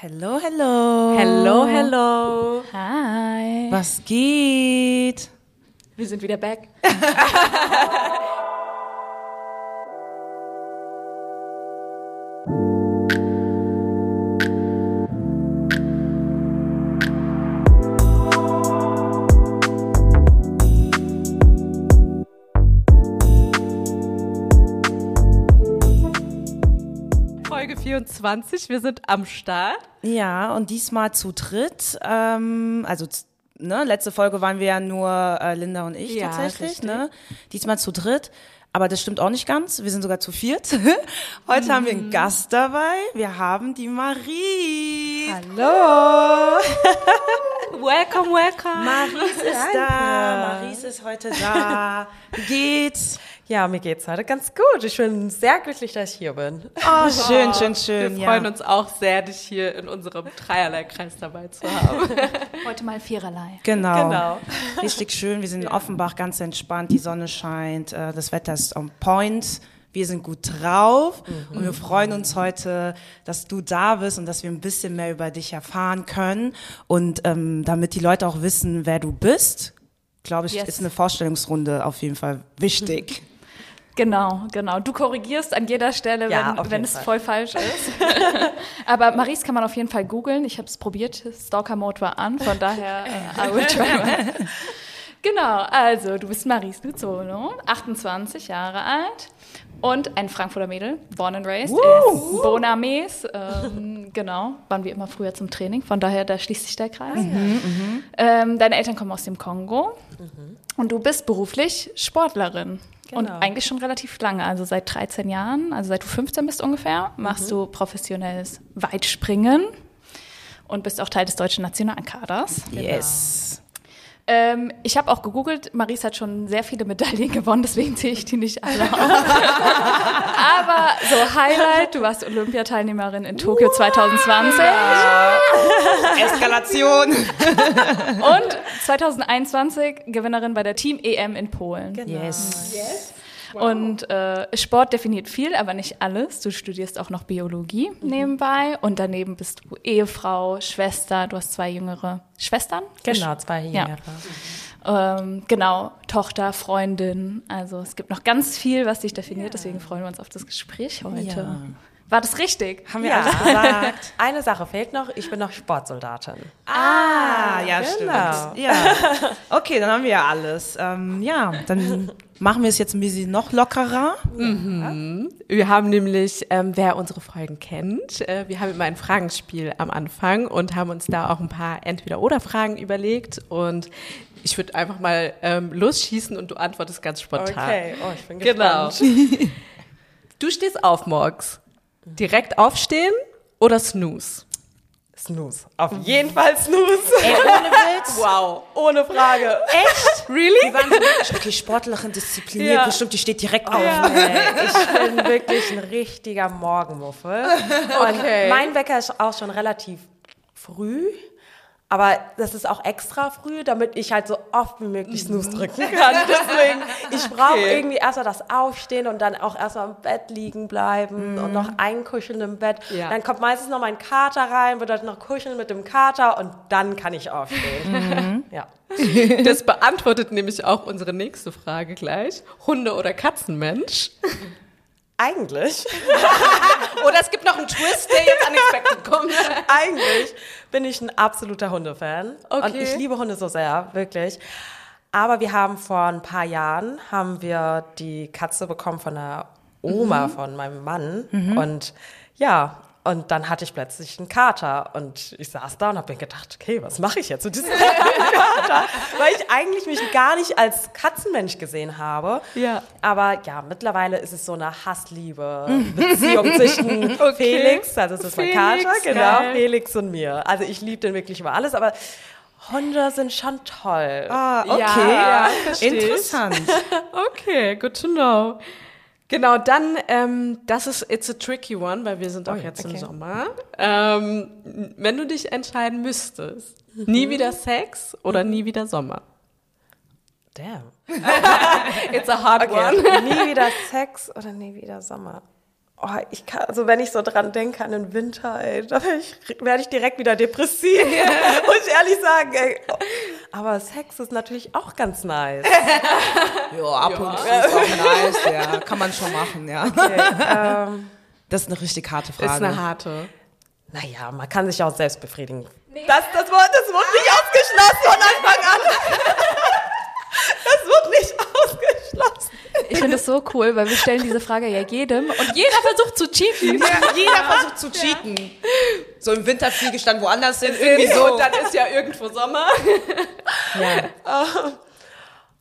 Hello, hello. Hello, hello. Hi. Was geht? Wir sind wieder back. Folge 24, wir sind am Start. Ja, und diesmal zu dritt. Ähm, also, ne, letzte Folge waren wir ja nur äh, Linda und ich Ja, tatsächlich, richtig. ne? Diesmal zu dritt. Aber das stimmt auch nicht ganz. Wir sind sogar zu viert. Heute haben wir einen Gast dabei. Wir haben die Marie. Hallo. welcome, welcome. Maries ist da. Maries ist heute da. Wie geht's? Ja, mir geht's heute ganz gut. Ich bin sehr glücklich, dass ich hier bin. Oh, schön, schön, schön. Wir freuen ja. uns auch sehr, dich hier in unserem Dreierlei-Kreis dabei zu haben. Heute mal viererlei. Genau. Genau. Richtig schön. Wir sind in Offenbach ganz entspannt. Die Sonne scheint. äh, Das Wetter ist on point. Wir sind gut drauf und wir freuen uns heute, dass du da bist und dass wir ein bisschen mehr über dich erfahren können. Und ähm, damit die Leute auch wissen, wer du bist, glaube ich, Yes. ist eine Vorstellungsrunde auf jeden Fall wichtig. Genau, genau. Du korrigierst an jeder Stelle, Ja, wenn, wenn es Fall. voll falsch ist. Aber Maries kann man auf jeden Fall googeln. Ich habe es probiert. Stalker Mode war an, von daher äh, I will try. Genau, also du bist Maries Luzolo, 28 Jahre alt und ein Frankfurter Mädel, born and raised in Bonames. Ähm, genau, waren wir immer früher zum Training, von daher da schließt sich der Kreis. Ähm, deine Eltern kommen aus dem Kongo und du bist beruflich Sportlerin. Und Genau. eigentlich schon relativ lange, also seit 13 Jahren, also seit du 15 bist ungefähr, machst du professionelles Weitspringen und bist auch Teil des deutschen Nationalkaders. Yes. Ähm, ich habe auch gegoogelt, Maries hat schon sehr viele Medaillen gewonnen, deswegen zähle ich die nicht alle auf. Aber so Highlight, du warst Olympiateilnehmerin in Tokio 2020 Eskalation. und 2021 Gewinnerin bei der Team EM in Polen. Yes. Und äh, Sport definiert viel, aber nicht alles. Du studierst auch noch Biologie nebenbei und daneben bist du Ehefrau, Schwester. Du hast zwei jüngere Schwestern. Genau, zwei Ja. Jahre. Ähm, genau, Tochter, Freundin. Also es gibt noch ganz viel, was dich definiert. Deswegen freuen wir uns auf das Gespräch heute. Ja. War das richtig? Haben wir Ja. alles gesagt? Eine Sache fehlt noch, ich bin noch Sportsoldatin. Ah, ja, Genau. stimmt. Ja. Okay, dann haben wir ja alles. Ähm, ja, dann machen wir es jetzt ein bisschen noch lockerer. Wir haben nämlich, ähm, wer unsere Folgen kennt, äh, wir haben immer ein Fragenspiel am Anfang und haben uns da auch ein paar Entweder-Oder-Fragen überlegt. Und ich würde einfach mal ähm, losschießen und du antwortest ganz spontan. oh, ich bin Genau. gespannt. Du stehst auf morgens. Direkt aufstehen oder Snooze? Snooze. Auf jeden Fall Snooze. Ey, ohne Witz. Wow, ohne Frage. Echt? Really? Die waren so wirklich, okay, Sportlerin, diszipliniert, Ja. bestimmt, die steht direkt auf. Nee, ich bin wirklich ein richtiger Morgenmuffel. Okay. Und mein Wecker ist auch schon relativ früh. Aber das ist auch extra früh, damit ich halt so oft wie möglich Snooze drücken kann. Deswegen, ich brauche Okay. irgendwie erstmal das Aufstehen und dann auch erstmal im Bett liegen bleiben und noch einkuscheln im Bett. Ja. Dann kommt meistens noch mein Kater rein, wird dann noch kuscheln mit dem Kater und dann kann ich aufstehen. Ja. Das beantwortet nämlich auch unsere nächste Frage gleich. Hunde- oder Katzenmensch? Eigentlich. Oder es gibt noch einen Twist, der jetzt unexpected kommt. Eigentlich bin ich ein absoluter Hundefan. Und Okay. ich liebe Hunde so sehr, wirklich. Aber wir haben vor ein paar Jahren, haben wir die Katze bekommen von der Oma von meinem Mann. Und ja, und dann hatte ich plötzlich einen Kater. Und ich saß da und habe mir gedacht, okay, was mache ich jetzt mit diesem Kater? Weil ich eigentlich mich gar nicht als Katzenmensch gesehen habe. Ja. Aber ja, mittlerweile ist es so eine Hassliebe-Beziehung zwischen Felix, also das ist mein Felix, Kater, genau, geil. Felix und mir. Also ich liebe den wirklich über alles, aber Hunde sind schon toll. Ah, okay. Ja, ich. Interessant. Okay, good to know. Genau, dann, ähm, das ist It's a tricky one, weil wir sind auch Oh jetzt im okay. Sommer. Ähm, wenn du dich entscheiden müsstest, nie wieder Sex oder nie wieder Sommer? Damn. It's a hard Okay. nie wieder Sex oder nie wieder Sommer. Oh, ich kann, also wenn ich so dran denke an den Winter, ey, da werde ich, werd ich direkt wieder depressiv. Muss ich ehrlich sagen, ey. Aber Sex ist natürlich auch ganz nice. Ja, ab und zu ist auch nice, ja. Kann man schon machen, ja. Okay, ähm, Das ist eine richtig harte Frage. Ist eine harte. naja, man kann sich auch selbst befriedigen. Das, das, wurde, das wurde nicht ausgeschlossen von Anfang an. Das wurde nicht ausgeschlossen. Ich finde es so cool, weil wir stellen diese Frage ja jedem und jeder versucht zu cheaten. Jeder versucht zu cheaten. So im Winterfliegestand woanders hin, irgendwie so. Und dann ist ja irgendwo Sommer.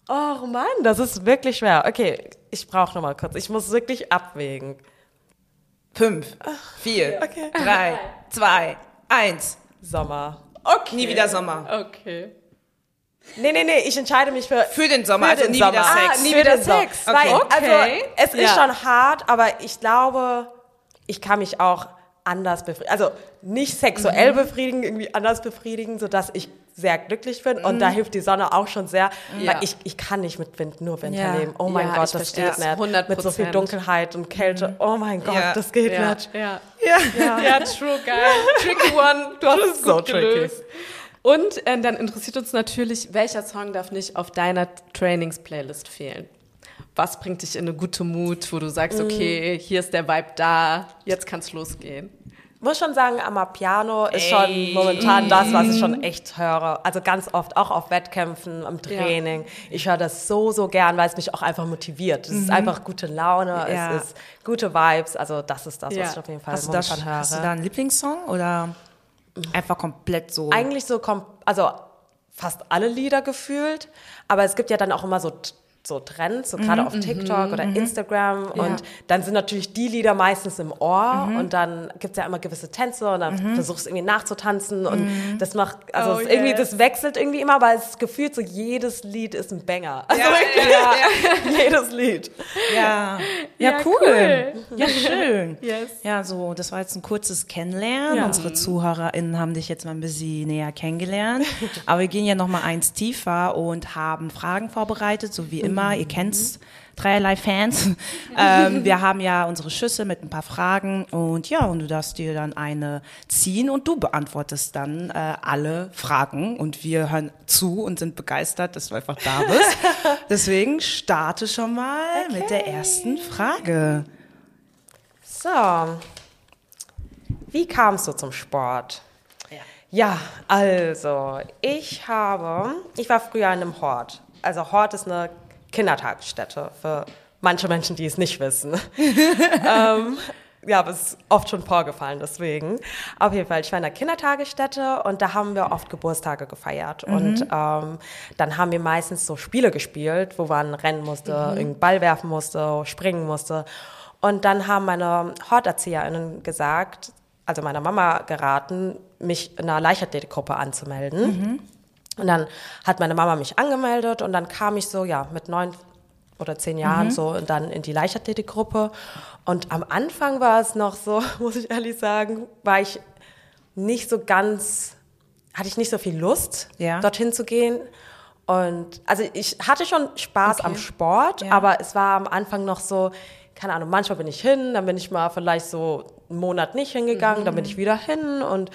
Oh Mann, das ist wirklich schwer. Okay, ich brauche noch mal kurz. Ich muss wirklich abwägen. Fünf, vier, Okay. drei, zwei, eins. Sommer. Okay. Nie wieder Sommer. Okay. Nee, nee, nee, ich entscheide mich für Für den Sommer, Für also den nie Sommer. wieder Sex. Ah, nie Für wieder den Sex. Sommer. Weil, Okay. Also, es ist Ja. schon hart, aber ich glaube, ich kann mich auch anders befriedigen. Also nicht sexuell befriedigen, irgendwie anders befriedigen, sodass ich sehr glücklich bin. Und da hilft die Sonne auch schon sehr, Ja. weil ich, ich kann nicht mit Wind, nur Winter Ja. leben. Oh mein Ja, Gott, das geht nicht. 100%. Mit so viel Dunkelheit und Kälte. Oh mein Gott, das geht nicht. Ja. Ja. Ja, true, geil. Tricky one. Du hast es so gut tricky. Und äh, dann interessiert uns natürlich, welcher Song darf nicht auf deiner Trainings-Playlist fehlen? Was bringt dich in eine gute Mut, wo du sagst, okay, hier ist der Vibe da, jetzt kann's losgehen? muss schon sagen, Amapiano ist Ey. schon momentan das, was ich schon echt höre. Also ganz oft, auch auf Wettkämpfen, im Training. Ich höre das so, so gern, weil es mich auch einfach motiviert. Es ist einfach gute Laune, Ja. es ist gute Vibes. Also das ist das, Ja. was ich auf jeden Fall Hast momentan höre. hast du da einen Lieblingssong oder einfach komplett so? Eigentlich so, kom also fast alle Lieder gefühlt. Aber es gibt ja dann auch immer so so Trends, so gerade auf TikTok oder Instagram. Und dann sind natürlich die Lieder meistens im Ohr. Und dann gibt's ja immer gewisse Tänze und dann versuchst du irgendwie nachzutanzen. Und das macht, also Oh, es irgendwie, yes. das wechselt irgendwie immer, aber es gefühlt so, jedes Lied ist ein Banger. Also Ja, wirklich, ja, jedes Lied. Ja, ja, Ja, cool. cool. Ja, schön. Yes. Ja, so, das war jetzt ein kurzes Kennenlernen. Ja. Unsere ZuhörerInnen haben dich jetzt mal ein bisschen näher kennengelernt. Aber wir gehen ja noch mal eins tiefer und haben Fragen vorbereitet, so wie immer. Ihr kennt's, dreierlei Fans. ähm, wir haben ja unsere Schüssel mit ein paar Fragen und ja, und du darfst dir dann eine ziehen und du beantwortest dann äh, alle Fragen und wir hören zu und sind begeistert, dass du einfach da bist. Deswegen starte schon mal mit der ersten Frage. So. Wie kamst du zum Sport? Ja, also, ich habe, ich war früher in einem Hort. Also Hort ist eine Kindertagesstätte für manche Menschen, die es nicht wissen. ähm, ja, aber es ist oft schon vorgefallen, deswegen. Auf jeden Fall, ich war in der Kindertagesstätte und da haben wir oft Geburtstage gefeiert. Und ähm, dann haben wir meistens so Spiele gespielt, wo man rennen musste, irgendeinen Ball werfen musste, springen musste. Und dann haben meine HorterzieherInnen gesagt, also meiner Mama geraten, mich in einer Leichtathletikgruppe anzumelden. Und dann hat meine Mama mich angemeldet und dann kam ich so, ja, mit neun oder zehn Jahren so und dann in die Leichtathletikgruppe. Und am Anfang war es noch so, muss ich ehrlich sagen, war ich nicht so ganz, hatte ich nicht so viel Lust, Ja. dorthin zu gehen. Und also ich hatte schon Spaß am Sport, Ja. aber es war am Anfang noch so, keine Ahnung, manchmal bin ich hin, dann bin ich mal vielleicht so einen Monat nicht hingegangen, dann bin ich wieder hin und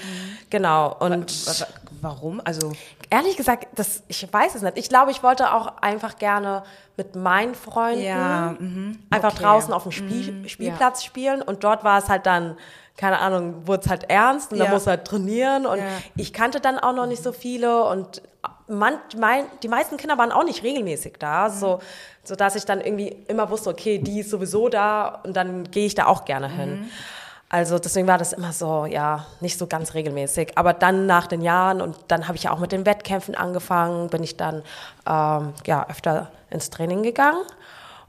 genau. Und Wa- wa- Warum? Also Ehrlich gesagt, das, ich weiß es nicht. Ich glaube, ich wollte auch einfach gerne mit meinen Freunden Ja, mhm. einfach Okay. draußen auf dem Spiel, Spielplatz spielen. Und dort war es halt dann, keine Ahnung, wurde es halt ernst und Ja. dann musst du halt trainieren. Und Ja. ich kannte dann auch noch nicht so viele und man, mein, die meisten Kinder waren auch nicht regelmäßig da, Mhm. so, so dass ich dann irgendwie immer wusste, okay, die ist sowieso da und dann gehe ich da auch gerne hin. Mhm. Also deswegen war das immer so, ja, nicht so ganz regelmäßig. Aber dann nach den Jahren und dann habe ich ja auch mit den Wettkämpfen angefangen, bin ich dann ähm, ja öfter ins Training gegangen.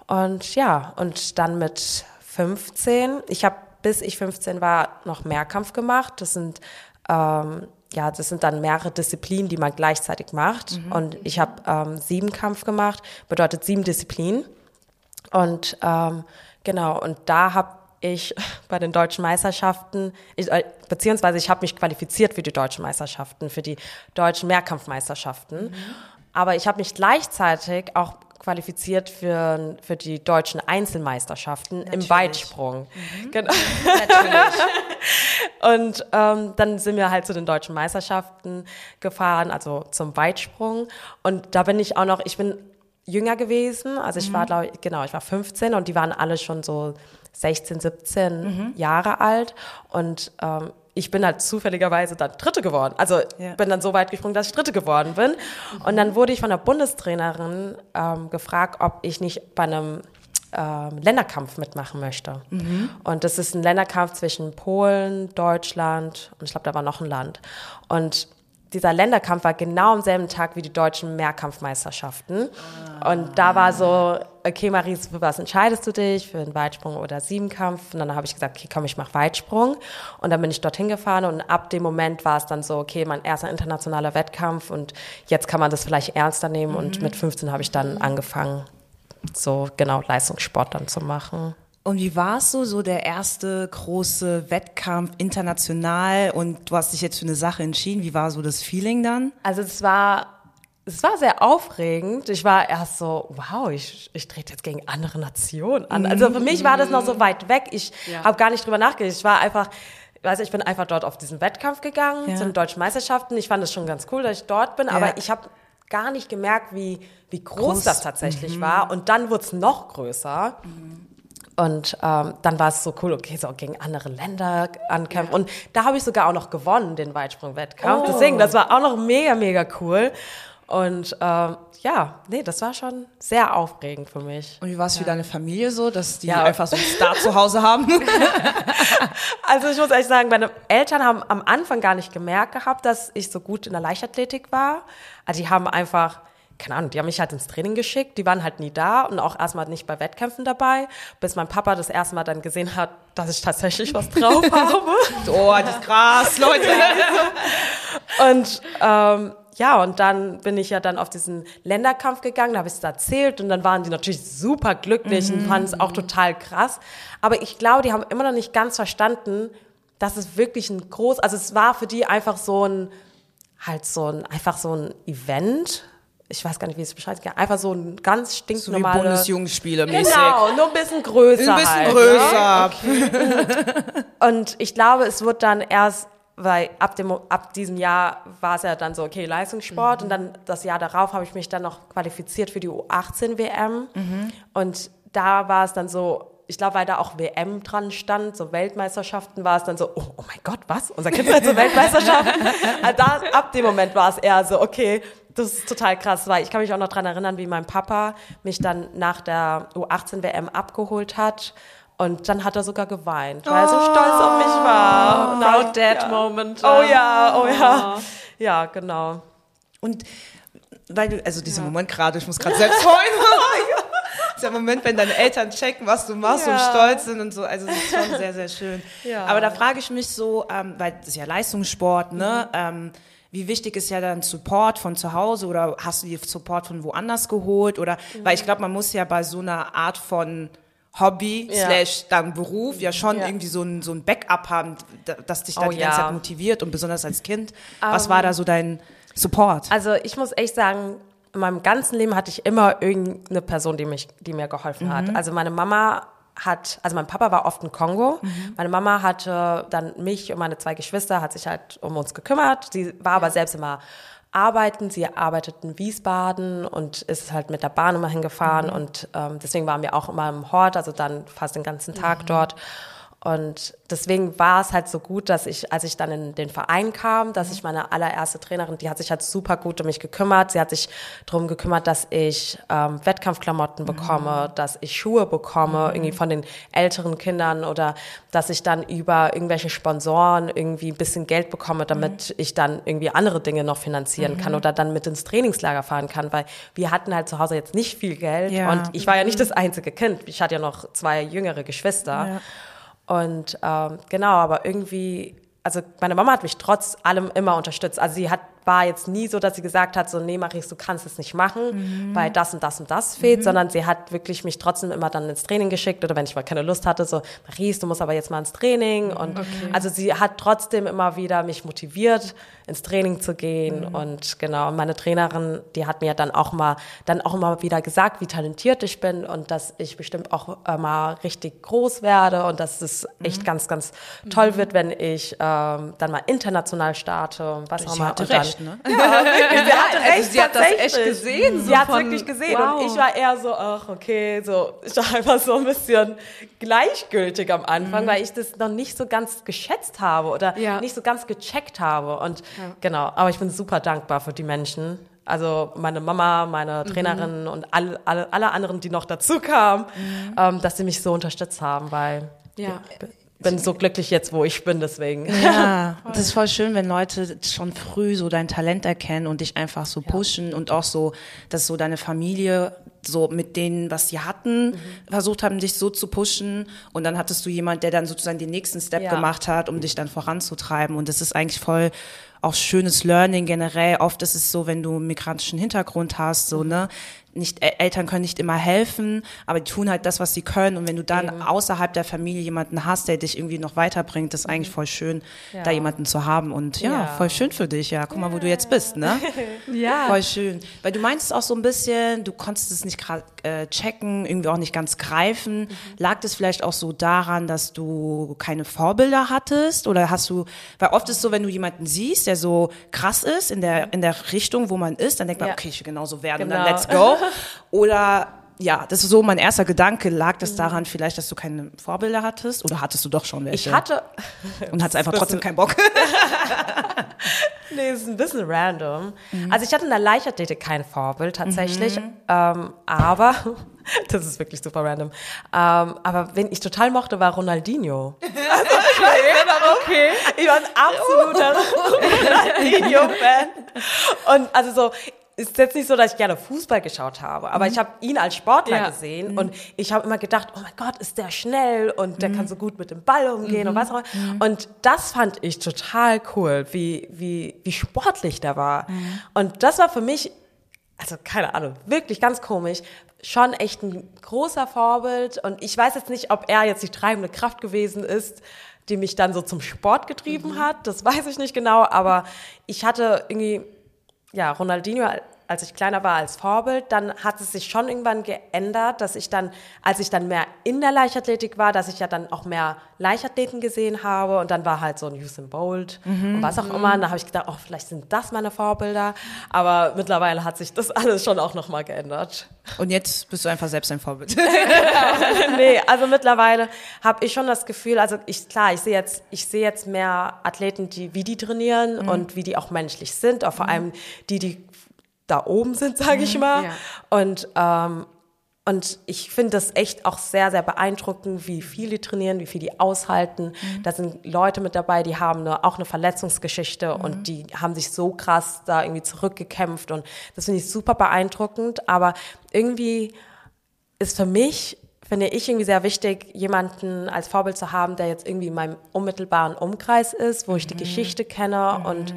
Und ja, und dann mit 15, ich habe bis ich 15 war noch Mehrkampf gemacht. Das sind ähm, ja, das sind dann mehrere Disziplinen, die man gleichzeitig macht. Und ich habe ähm, Siebenkampf gemacht, bedeutet sieben Disziplinen. Und ähm, genau, und da habe ich bei den deutschen Meisterschaften, ich, äh, beziehungsweise ich habe mich qualifiziert für die deutschen Meisterschaften, für die deutschen Mehrkampfmeisterschaften. Aber ich habe mich gleichzeitig auch qualifiziert für, für die deutschen Einzelmeisterschaften im Weitsprung. Genau. Natürlich. Und ähm, dann sind wir halt zu den deutschen Meisterschaften gefahren, also zum Weitsprung. Und da bin ich auch noch, ich bin jünger gewesen, also ich war, glaube ich, genau, ich war 15 und die waren alle schon so 16, 17 Jahre alt. Und ähm, ich bin halt zufälligerweise dann Dritte geworden. Also Ja. bin dann so weit gesprungen, dass ich Dritte geworden bin. Und dann wurde ich von der Bundestrainerin ähm, gefragt, ob ich nicht bei einem ähm, Länderkampf mitmachen möchte. Und das ist ein Länderkampf zwischen Polen, Deutschland und ich glaube, da war noch ein Land. Und dieser Länderkampf war genau am selben Tag wie die deutschen Mehrkampfmeisterschaften. Und da war so, okay, Maries, für was entscheidest du dich? Für einen Weitsprung oder Siebenkampf? Und dann habe ich gesagt, okay, komm, ich mache Weitsprung. Und dann bin ich dorthin gefahren und ab dem Moment war es dann so, okay, mein erster internationaler Wettkampf und jetzt kann man das vielleicht ernster nehmen. Und mit 15 habe ich dann angefangen, so genau Leistungssport dann zu machen. Und wie war es so, so der erste große Wettkampf international und du hast dich jetzt für eine Sache entschieden? Wie war so das Feeling dann? Also es war, es war sehr aufregend. Ich war erst so, wow, ich, ich trete jetzt gegen andere Nationen an. Also für mich war das noch so weit weg. Ich habe gar nicht drüber nachgedacht. Ich war einfach, weiß ich bin einfach dort auf diesen Wettkampf gegangen, Ja. zu den deutschen Meisterschaften. Ich fand es schon ganz cool, dass ich dort bin, Ja. aber ich habe gar nicht gemerkt, wie, wie groß, Groß. das tatsächlich war. Und dann wurde es noch größer. Und ähm, dann war es so cool, okay, so gegen andere Länder ankämpfen. Und da habe ich sogar auch noch gewonnen, den Weitsprung-Wettkampf. Deswegen, das war auch noch mega, mega cool. Und ähm, ja, nee, das war schon sehr aufregend für mich. Und wie war es für deine Familie so, dass die Ja. einfach so einen Star zu Hause haben? Also ich muss ehrlich sagen, meine Eltern haben am Anfang gar nicht gemerkt gehabt, dass ich so gut in der Leichtathletik war. Also die haben einfach, keine Ahnung, die haben mich halt ins Training geschickt, die waren halt nie da und auch erstmal nicht bei Wettkämpfen dabei, bis mein Papa das erste Mal dann gesehen hat, dass ich tatsächlich was drauf habe. oh, das ist krass, Leute. Und ähm, ja, und dann bin ich ja dann auf diesen Länderkampf gegangen, da habe ich es erzählt und dann waren die natürlich super glücklich und fanden es auch total krass. Aber ich glaube, die haben immer noch nicht ganz verstanden, dass es wirklich ein groß, also es war für die einfach so ein, halt so ein, einfach so ein Event. Ich weiß gar nicht, wie es beschreiben kann. Einfach so ein ganz So wie stinknormale. Bundesjugendspiele mäßig. Genau, nur ein bisschen größer. Ein bisschen halt, größer. Und ich glaube, es wird dann erst, weil ab, dem, ab diesem Jahr war es ja dann so, okay, Leistungssport. Und dann das Jahr darauf habe ich mich dann noch qualifiziert für die U18-WM. Und da war es dann so, ich glaube, weil da auch WM dran stand, so Weltmeisterschaften, war es dann so, oh, oh mein Gott, was? Unser Kind hat so Weltmeisterschaften. also da, ab dem Moment war es eher so, okay, das ist total krass, weil ich kann mich auch noch dran erinnern, wie mein Papa mich dann nach der U18-WM abgeholt hat. Und dann hat er sogar geweint, weil er so stolz auf mich war. Dann- Proud Dad Moment. Oh ja, oh ja. Ja, genau. Und weil du, also dieser Moment gerade, ich muss gerade selbst heulen. Dieser Moment, wenn deine Eltern checken, was du machst und Ja. stolz sind und so, also das ist schon sehr, sehr schön. Ja. Aber da frage ich mich so, ähm, weil das ist ja Leistungssport, ne? Ähm, wie wichtig ist ja dann Support von zu Hause oder hast du dir Support von woanders geholt oder, weil ich glaube, man muss ja bei so einer Art von Hobby Ja. slash dann Beruf ja schon Ja. irgendwie so ein, so ein Backup haben, da- das dich da Oh die ganze ja. Zeit motiviert und besonders als Kind. Was war da so dein Support? Also ich muss echt sagen, in meinem ganzen Leben hatte ich immer irgendeine Person, die, mich, die mir geholfen hat. Also meine Mama hat, also mein Papa war oft in Kongo. Meine Mama hatte dann mich und meine zwei Geschwister, hat sich halt um uns gekümmert. Sie war aber selbst immer arbeiten. Sie arbeitet in Wiesbaden und ist halt mit der Bahn immer hingefahren. Und ähm, deswegen waren wir auch immer im Hort, also dann fast den ganzen Tag dort. Und deswegen war es halt so gut, dass ich, als ich dann in den Verein kam, dass ich meine allererste Trainerin, die hat sich halt super gut um mich gekümmert. Sie hat sich darum gekümmert, dass ich ähm, Wettkampfklamotten bekomme, dass ich Schuhe bekomme, irgendwie von den älteren Kindern oder dass ich dann über irgendwelche Sponsoren irgendwie ein bisschen Geld bekomme, damit ich dann irgendwie andere Dinge noch finanzieren kann oder dann mit ins Trainingslager fahren kann, weil wir hatten halt zu Hause jetzt nicht viel Geld Ja. und ich war ja nicht das einzige Kind. Ich hatte ja noch zwei jüngere Geschwister. Ja. Und ähm, genau, aber irgendwie, also meine Mama hat mich trotz allem immer unterstützt. Also sie hat war jetzt nie so, dass sie gesagt hat, so, nee, Maris, du kannst es nicht machen, weil das und das und das fehlt, sondern sie hat wirklich mich trotzdem immer dann ins Training geschickt oder wenn ich mal keine Lust hatte, so, Maris, du musst aber jetzt mal ins Training. Und also sie hat trotzdem immer wieder mich motiviert, ins Training zu gehen. Und genau, und meine Trainerin, die hat mir dann auch mal, dann auch immer wieder gesagt, wie talentiert ich bin und dass ich bestimmt auch äh, mal richtig groß werde und dass es echt ganz, ganz toll wird, wenn ich ähm, dann mal international starte und was auch Sie immer. und dann, recht, ne? Ja, wirklich, sie hatte Also recht, sie hat das echt gesehen, so Sie hat von- wirklich gesehen wow. und ich war eher so, ach okay, so ich war einfach so ein bisschen gleichgültig am Anfang, weil ich das noch nicht so ganz geschätzt habe oder Ja. nicht so ganz gecheckt habe und genau, aber ich bin super dankbar für die Menschen. Also meine Mama, meine Trainerin und alle, alle, alle anderen, die noch dazu kamen, ähm, dass sie mich so unterstützt haben, weil Ja. Ich bin so glücklich jetzt, wo ich bin, deswegen. Ja, das ist voll schön, wenn Leute schon früh so dein Talent erkennen und dich einfach so pushen und auch so, dass so deine Familie so mit denen, was sie hatten, versucht haben, dich so zu pushen und dann hattest du jemand, der dann sozusagen den nächsten Step Ja. gemacht hat, um dich dann voranzutreiben und das ist eigentlich voll auch schönes Learning generell. Oft ist es so, wenn du einen migrantischen Hintergrund hast, so, ne, nicht, El- Eltern können nicht immer helfen, aber die tun halt das, was sie können. Und wenn du dann außerhalb der Familie jemanden hast, der dich irgendwie noch weiterbringt, das ist eigentlich voll schön, da jemanden zu haben. Und ja, Ja. voll schön für dich. Ja, guck mal, wo du jetzt bist, ne? Ja. Voll schön. Weil du meinst auch so ein bisschen, du konntest es nicht gerade äh, checken, irgendwie auch nicht ganz greifen. Lag das vielleicht auch so daran, dass du keine Vorbilder hattest? Oder hast du, weil oft ist so, wenn du jemanden siehst, der so krass ist in der, in der Richtung, wo man ist, dann denkt man, Ja. okay, ich will genauso werden, Genau. dann let's go. Oder ja, das ist so mein erster Gedanke. Lag das daran vielleicht, dass du keine Vorbilder hattest? Oder hattest du doch schon welche? Ich hatte, und hattest einfach trotzdem keinen Bock. Nee, ist ein bisschen random. Also ich hatte in der Leichtathletik kein Vorbild tatsächlich, ähm, aber das ist wirklich super random. Ähm, aber wen ich total mochte, war Ronaldinho. Also, ich nicht warum. Okay. Ich war ein absoluter Ronaldinho-Fan. Und also so, ist jetzt nicht so, dass ich gerne Fußball geschaut habe, aber ich habe ihn als Sportler Ja. gesehen und ich habe immer gedacht, oh mein Gott, ist der schnell und der kann so gut mit dem Ball umgehen und was auch immer. Und das fand ich total cool, wie, wie, wie sportlich der war. Und das war für mich, also keine Ahnung, wirklich ganz komisch, schon echt ein großer Vorbild. Und ich weiß jetzt nicht, ob er jetzt die treibende Kraft gewesen ist, die mich dann so zum Sport getrieben hat. Das weiß ich nicht genau, aber ich hatte irgendwie ja, Ronaldinho, als ich kleiner war, als Vorbild, dann hat es sich schon irgendwann geändert, dass ich dann, als ich dann mehr in der Leichtathletik war, dass ich ja dann auch mehr Leichtathleten gesehen habe und dann war halt so ein Usain Bolt und was auch immer. Und da habe ich gedacht, oh, vielleicht sind das meine Vorbilder. Aber mittlerweile hat sich das alles schon auch nochmal geändert. Und jetzt bist du einfach selbst ein Vorbild. nee, also mittlerweile habe ich schon das Gefühl, also ich klar, ich sehe jetzt, ich sehe jetzt mehr Athleten, die wie die trainieren und wie die auch menschlich sind, auch vor allem die, die da oben sind, sage ich mal. ja. Und ähm, und ich finde das echt auch sehr, sehr beeindruckend, wie viel die trainieren, wie viel die aushalten. Da sind Leute mit dabei, die haben eine, auch eine Verletzungsgeschichte und die haben sich so krass da irgendwie zurückgekämpft. Und das finde ich super beeindruckend. Aber irgendwie ist für mich, finde ich irgendwie sehr wichtig, jemanden als Vorbild zu haben, der jetzt irgendwie in meinem unmittelbaren Umkreis ist, wo ich die Geschichte kenne und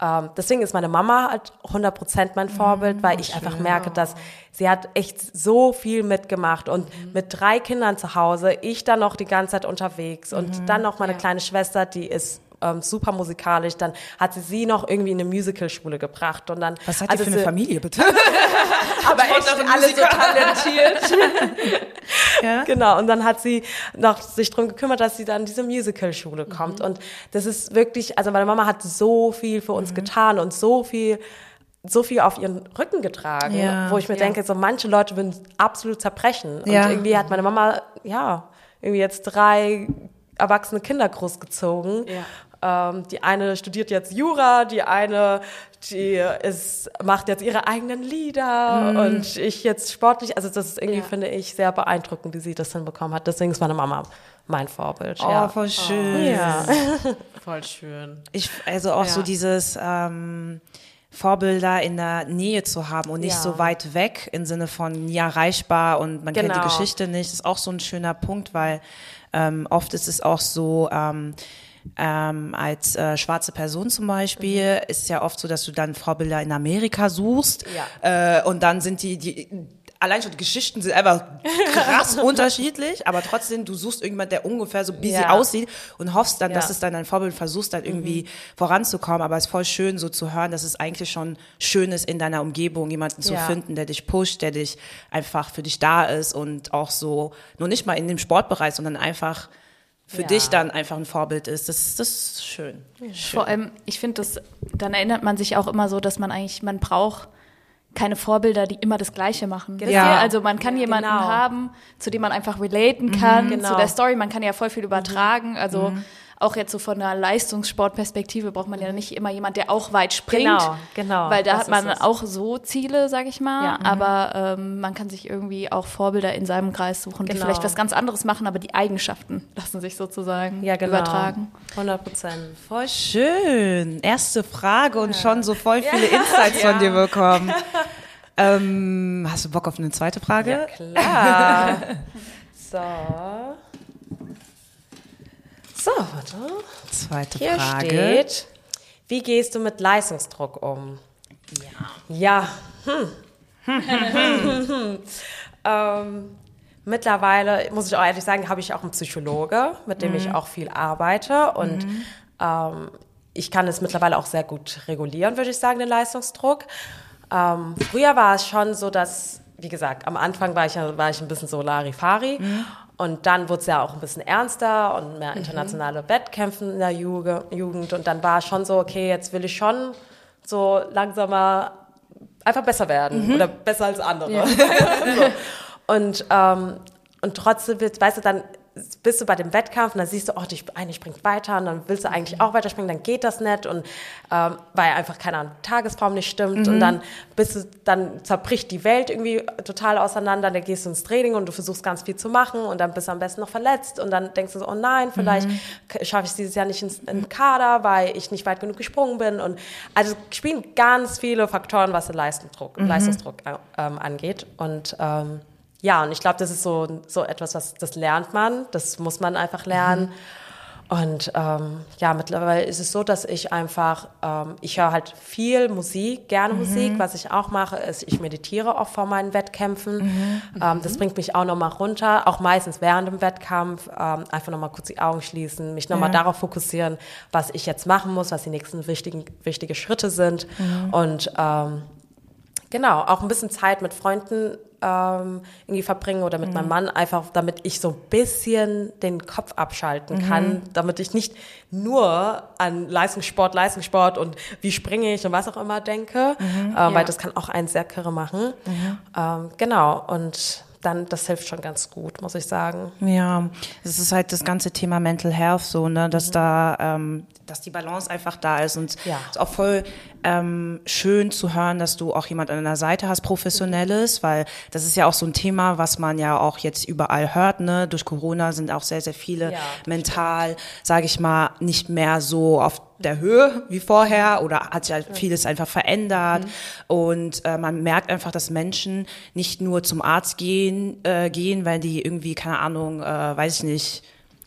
ähm, deswegen ist meine Mama halt 100% mein Vorbild, weil ich einfach merke, dass sie hat echt so viel mitgemacht und mit drei Kindern zu Hause, ich dann noch die ganze Zeit unterwegs und dann noch meine kleine Schwester, die ist ähm, super musikalisch, dann hat sie sie noch irgendwie in eine Musicalschule gebracht und dann Was ihr also für eine Familie, bitte? aber echt alle so talentiert. Ja. Genau, und dann hat sie noch sich drum gekümmert, dass sie dann in diese Musicalschule kommt. Und das ist wirklich, also meine Mama hat so viel für uns getan und so viel so viel auf ihren Rücken getragen, Ja. wo ich mir denke, so manche Leute würden absolut zerbrechen. Und Ja. irgendwie hat meine Mama, ja, irgendwie jetzt drei erwachsene Kinder großgezogen. Ähm, die eine studiert jetzt Jura, die eine, die ist, macht jetzt ihre eigenen Lieder und ich jetzt sportlich. Also das ist irgendwie, Ja. finde ich, sehr beeindruckend, wie sie das hinbekommen hat. Deswegen ist meine Mama mein Vorbild. Oh, ja. voll schön. ja. Voll schön. Ich, also auch Ja. so dieses ähm, Vorbilder in der Nähe zu haben und nicht Ja. so weit weg im Sinne von nie erreichbar und man kennt die Genau. Geschichte nicht, ist auch so ein schöner Punkt, weil ähm, oft ist es auch so, ähm, ähm, als äh, schwarze Person zum Beispiel ist es ja oft so, dass du dann Vorbilder in Amerika suchst äh, und dann sind die, die allein schon die Geschichten sind einfach krass unterschiedlich, aber trotzdem, du suchst irgendjemand, der ungefähr so wie sie Ja. aussieht und hoffst dann, dass Ja. es dann dein Vorbild versuchst, dann irgendwie voranzukommen. Aber es ist voll schön, so zu hören, dass es eigentlich schon schön ist, in deiner Umgebung jemanden zu Ja. finden, der dich pusht, der dich einfach für dich da ist und auch so, nur nicht mal in dem Sportbereich, sondern einfach für Ja. dich dann einfach ein Vorbild ist. Das, das ist schön. Vor allem, ich finde, das, dann erinnert man sich auch immer so, dass man eigentlich, man braucht keine Vorbilder, die immer das Gleiche machen. Wisst Ja. Also man kann jemanden genau. haben, zu dem man einfach relaten kann, Genau. zu der Story, man kann ja voll viel übertragen. Also auch jetzt so von einer Leistungssportperspektive braucht man ja nicht immer jemand, der auch weit springt. Genau, genau, Weil da hat man auch so Ziele, sag ich mal. Ja. Mhm. Aber ähm, man kann sich irgendwie auch Vorbilder in seinem Kreis suchen, die Genau. vielleicht was ganz anderes machen, aber die Eigenschaften lassen sich sozusagen Ja, genau. übertragen. 100 Prozent. Voll schön. Erste Frage und schon so voll viele Insights von dir bekommen. ähm, hast du Bock auf eine zweite Frage? Klar. so. So, warte. Zweite Hier Frage. steht, wie gehst du mit Leistungsdruck um? Ja. Hm. ähm, mittlerweile, muss ich auch ehrlich sagen, habe ich auch einen Psychologe, mit dem ich auch viel arbeite. Und ähm, ich kann es mittlerweile auch sehr gut regulieren, würde ich sagen, den Leistungsdruck. Ähm, früher war es schon so, dass, wie gesagt, am Anfang war ich, ja- war ich ein bisschen so Larifari. Und dann wurde es ja auch ein bisschen ernster und mehr internationale Wettkämpfe in der Juge- Jugend. Und dann war es schon so, okay, jetzt will ich schon so langsamer einfach besser werden oder besser als andere. so. Und, ähm, und trotzdem, weißt du, dann bist du bei dem Wettkampf und dann siehst du, oh, die eine springt weiter und dann willst du eigentlich auch weiterspringen, dann geht das nicht und ähm, weil einfach keine Ahnung, Tagesform nicht stimmt und dann bist du, dann zerbricht die Welt irgendwie total auseinander, dann gehst du ins Training und du versuchst ganz viel zu machen und dann bist du am besten noch verletzt und dann denkst du so, oh nein, vielleicht k- schaffe ich es dieses Jahr nicht ins, in Kader, weil ich nicht weit genug gesprungen bin und also es spielen ganz viele Faktoren, was den Leistungsdruck, Leistungsdruck äh, ähm, angeht und ähm, ja, und ich glaube, das ist so, so etwas, was das lernt man, das muss man einfach lernen. Und ähm, ja, mittlerweile ist es so, dass ich einfach, ähm, ich höre halt viel Musik, gerne Musik. Was ich auch mache, ist, ich meditiere auch vor meinen Wettkämpfen. Ähm, das bringt mich auch nochmal runter, auch meistens während dem Wettkampf. Ähm, einfach nochmal kurz die Augen schließen, mich nochmal Ja. darauf fokussieren, was ich jetzt machen muss, was die nächsten wichtigen, wichtige Schritte sind. Und ähm, Genau, auch ein bisschen Zeit mit Freunden ähm, irgendwie verbringen oder mit meinem Mann, einfach damit ich so ein bisschen den Kopf abschalten kann, damit ich nicht nur an Leistungssport, Leistungssport und wie springe ich und was auch immer denke, äh, weil das kann auch einen sehr kirre machen. Ähm, genau, und dann, das hilft schon ganz gut, muss ich sagen. Ja, es ist halt das ganze Thema Mental Health so, ne, dass da, ähm, dass die Balance einfach da ist und Ja. es ist auch voll ähm, schön zu hören, dass du auch jemand an deiner Seite hast, professionelles, weil das ist ja auch so ein Thema, was man ja auch jetzt überall hört, ne. Durch Corona sind auch sehr, sehr viele Ja, mental, sage ich mal, nicht mehr so auf der Höhe wie vorher oder hat sich halt vieles einfach verändert und äh, man merkt einfach, dass Menschen nicht nur zum Arzt gehen, äh, gehen, weil die irgendwie, keine Ahnung, äh, weiß ich nicht,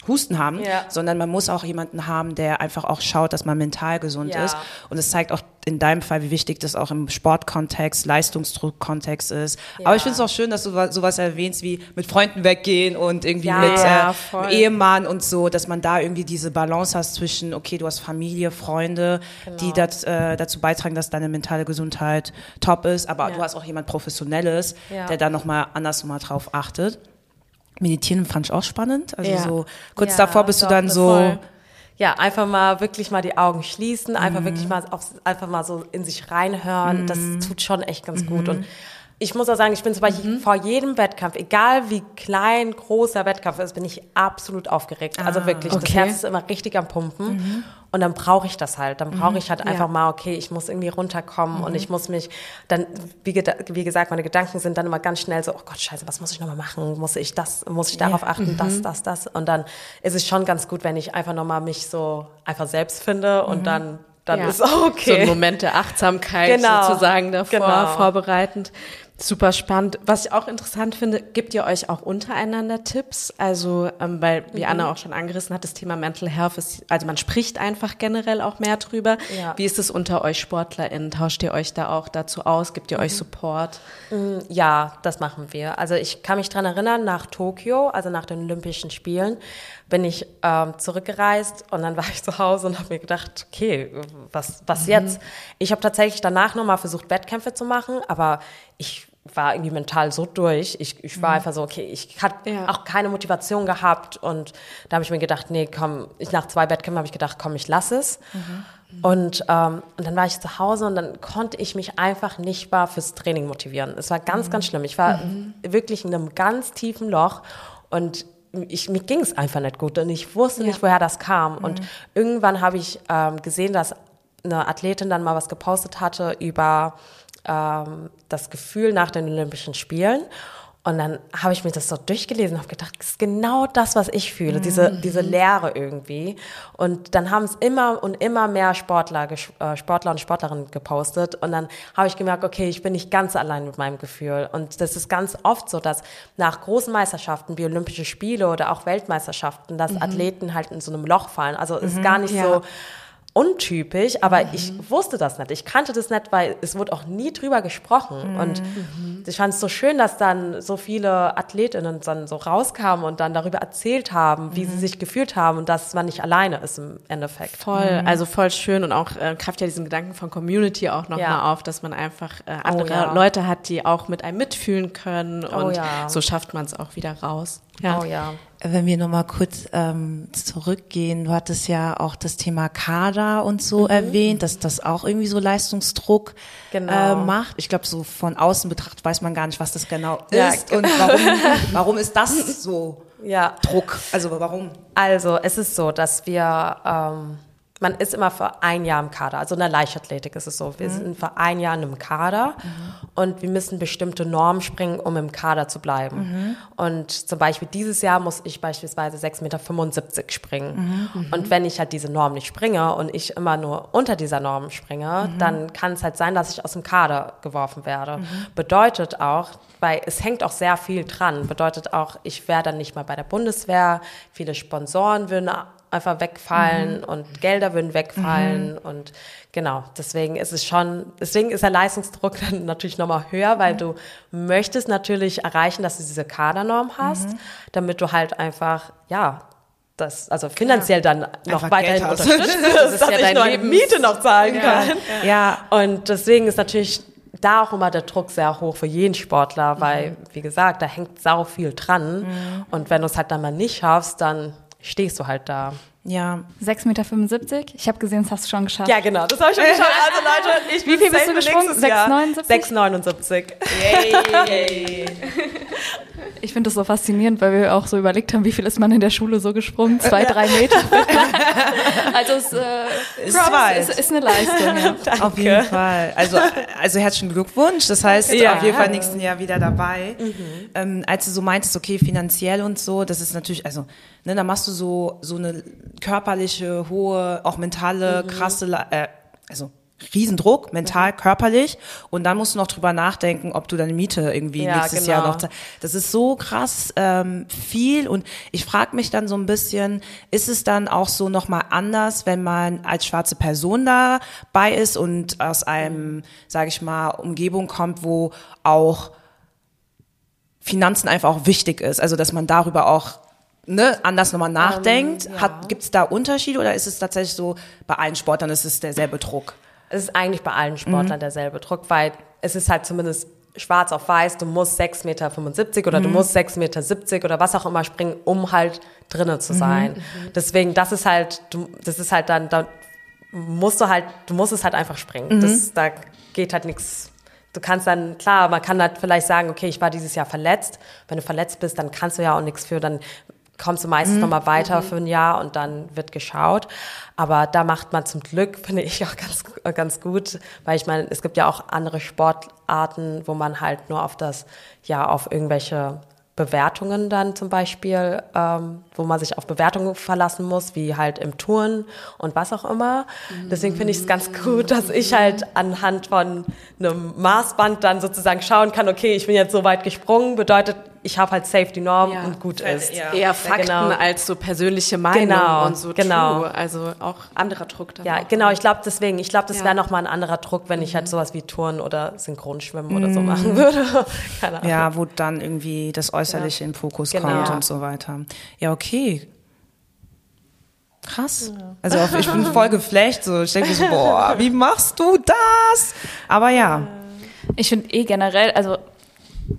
Husten haben, Ja. sondern man muss auch jemanden haben, der einfach auch schaut, dass man mental gesund Ja. ist. Und es zeigt auch in deinem Fall, wie wichtig das auch im Sportkontext, Leistungsdruckkontext ist. Aber ich finde es auch schön, dass du wa- sowas erwähnst wie mit Freunden weggehen und irgendwie Ja, mit ja, äh. Ehemann und so, dass man da irgendwie diese Balance hast zwischen, okay, du hast Familie, Freunde, Genau. die dat, äh, dazu beitragen, dass deine mentale Gesundheit top ist, aber du hast auch jemand Professionelles, Ja. der da nochmal anders mal drauf achtet. Meditieren fand ich auch spannend. Also Ja. so kurz Ja, davor bist doch, du dann so. voll. Ja, einfach mal wirklich mal die Augen schließen, einfach wirklich mal auf, einfach mal so in sich reinhören. Das tut schon echt ganz gut. Und ich muss auch sagen, ich bin zum Beispiel vor jedem Wettkampf, egal wie klein, groß der Wettkampf ist, bin ich absolut aufgeregt. also wirklich, das okay. Herz ist immer richtig am Pumpen. Und dann brauche ich das halt. Dann brauche ich halt einfach mal, okay, ich muss irgendwie runterkommen und ich muss mich dann, wie, wie gesagt, meine Gedanken sind dann immer ganz schnell so, oh Gott, scheiße, was muss ich nochmal machen? Muss ich das, muss ich darauf achten, das, das, das? Und dann ist es schon ganz gut, wenn ich einfach nochmal mich so einfach selbst finde und dann, dann Ja. ist auch So okay. ein Moment der Achtsamkeit Genau. sozusagen davor, Genau. vorbereitend. Super spannend. Was ich auch interessant finde, gibt ihr euch auch untereinander Tipps? Also, ähm, weil, wie Mhm. Anna auch schon angerissen hat, das Thema Mental Health ist, also man spricht einfach generell auch mehr drüber. Ja. Wie ist es unter euch SportlerInnen? Tauscht ihr euch da auch dazu aus? Gibt ihr Mhm. euch Support? Ja, das machen wir. Also ich kann mich dran erinnern, nach Tokio, also nach den Olympischen Spielen, bin ich ähm, zurückgereist und dann war ich zu Hause und habe mir gedacht, okay, was, was jetzt? Ich habe tatsächlich danach nochmal versucht, Wettkämpfe zu machen, aber ich war irgendwie mental so durch. Ich, ich war einfach so, okay, ich hatte Ja. auch keine Motivation gehabt und da habe ich mir gedacht, nee, komm, ich, nach zwei Wettkämpfen habe ich gedacht, komm, ich lass es. Und, ähm, und dann war ich zu Hause und dann konnte ich mich einfach nicht mal fürs Training motivieren. Es war ganz, ganz schlimm. Ich war wirklich in einem ganz tiefen Loch und ich, mir ging es einfach nicht gut und ich wusste nicht, woher das kam. Und irgendwann habe ich ähm, gesehen, dass eine Athletin dann mal was gepostet hatte über ähm, das Gefühl nach den Olympischen Spielen. Und dann habe ich mir das so durchgelesen und habe gedacht, das ist genau das, was ich fühle, diese, diese Leere irgendwie. Und dann haben es immer und immer mehr Sportler, äh, Sportler und Sportlerinnen gepostet. Und dann habe ich gemerkt, okay, ich bin nicht ganz allein mit meinem Gefühl. Und das ist ganz oft so, dass nach großen Meisterschaften, wie Olympische Spiele oder auch Weltmeisterschaften, dass Athleten halt in so einem Loch fallen. Also es ist gar nicht ja. so untypisch, aber ich wusste das nicht. Ich kannte das nicht, weil es wurde auch nie drüber gesprochen. Und ich fand es so schön, dass dann so viele Athletinnen dann so rauskamen und dann darüber erzählt haben, wie sie sich gefühlt haben und dass man nicht alleine ist im Endeffekt. Voll, also voll schön und auch äh, greift ja diesen Gedanken von Community auch nochmal Ja. auf, dass man einfach äh, andere ja. Leute hat, die auch mit einem mitfühlen können Oh und ja. so schafft man es auch wieder raus. Oh ja. Wenn wir nochmal kurz ähm, zurückgehen, du hattest ja auch das Thema Kader und so erwähnt, dass das auch irgendwie so Leistungsdruck Genau. äh, macht. Ich glaube, so von außen betrachtet weiß man gar nicht, was das genau Ja, ist und warum, warum ist das so Ja. Druck? Also warum? Also es ist so, dass wir, ähm, man ist immer für ein Jahr im Kader. Also in der Leichtathletik ist es so, wir sind für ein Jahr in einem Kader und wir müssen bestimmte Normen springen, um im Kader zu bleiben. Und zum Beispiel dieses Jahr muss ich beispielsweise 6,75 Meter springen. Und wenn ich halt diese Norm nicht springe und ich immer nur unter dieser Norm springe, dann kann es halt sein, dass ich aus dem Kader geworfen werde. Bedeutet auch, weil es hängt auch sehr viel dran, bedeutet auch, ich wäre dann nicht mal bei der Bundeswehr, viele Sponsoren würden einfach wegfallen und Gelder würden wegfallen und genau, deswegen ist es schon, deswegen ist der Leistungsdruck dann natürlich nochmal höher, weil du möchtest natürlich erreichen, dass du diese Kadernorm hast, damit du halt einfach, ja, das, also finanziell dann noch Einfach weiterhin unterstützt wirst, dass ja ich dein noch eine Lebens- Miete noch zahlen kann. Ja, Und deswegen ist natürlich da auch immer der Druck sehr hoch für jeden Sportler, weil, wie gesagt, da hängt sau viel dran. Und wenn du es halt dann mal nicht schaffst, dann stehst du halt da. ja. 6,75 Meter. Ich habe gesehen, das hast du schon geschafft. Ja, genau, das habe ich schon geschafft. Also Leute, ich Wie viel bist du gesprungen? 6,79? 6,79? Ich finde das so faszinierend, weil wir auch so überlegt haben, wie viel ist man in der Schule so gesprungen? Zwei, drei Meter. also es äh, Ist weit. ist, ist eine Leistung. Ja. Auf jeden Fall. Also, also herzlichen Glückwunsch. Das heißt, Ja. auf jeden Fall nächsten Jahr wieder dabei. Ähm, als du so meintest, okay, finanziell und so, das ist natürlich, also, ne, da machst du so, so eine körperliche, hohe, auch mentale, krasse, Le- äh, also, Riesendruck, mental, körperlich. Und dann musst du noch drüber nachdenken, ob du deine Miete irgendwie Ja, nächstes genau. Jahr noch. za- Das ist so krass ähm, viel. Und ich frage mich dann so ein bisschen, ist es dann auch so nochmal anders, wenn man als schwarze Person dabei ist und aus einem, sage ich mal, Umgebung kommt, wo auch Finanzen einfach auch wichtig ist. Also dass man darüber auch ne, anders nochmal nachdenkt. ja. Hat Gibt es da Unterschiede oder ist es tatsächlich so, bei allen Sportlern ist es derselbe Druck? Es ist eigentlich bei allen Sportlern derselbe Druck, weil es ist halt zumindest schwarz auf weiß, du musst 6,75 Meter oder du musst 6,70 Meter oder was auch immer springen, um halt drinnen zu sein. Deswegen, das ist halt, du, das ist halt dann, da musst du halt, du musst es halt einfach springen. Das, da geht halt nichts. Du kannst dann, klar, man kann halt vielleicht sagen, okay, ich war dieses Jahr verletzt. Wenn du verletzt bist, dann kannst du ja auch nichts für, dann kommst du meistens noch mal weiter für ein Jahr und dann wird geschaut. Aber da macht man zum Glück, finde ich, auch ganz, ganz gut, weil ich meine, es gibt ja auch andere Sportarten, wo man halt nur auf das, ja, auf irgendwelche Bewertungen dann zum Beispiel, ähm, wo man sich auf Bewertungen verlassen muss, wie halt im Touren und was auch immer. Deswegen finde ich es ganz gut, dass ich halt anhand von einem Maßband dann sozusagen schauen kann, okay, ich bin jetzt so weit gesprungen, bedeutet, ich habe halt safe die Norm Ja. und gut ist. Ja. Eher Fakten genau. als so persönliche Meinung Genau, und so genau. true. Also auch anderer Druck dann Ja, auch. genau, ich glaube deswegen, ich glaube, das Ja. wäre nochmal ein anderer Druck, wenn ich halt sowas wie Touren oder Synchronschwimmen oder so machen würde. Keine Ahnung. Ja, wo dann irgendwie das Äußerliche im Fokus Genau. kommt und so weiter. Ja, okay. Krass. Also auf, ich bin voll geflecht. So. Ich denke so, boah, wie machst du das? Aber ja. Ich finde eh generell, also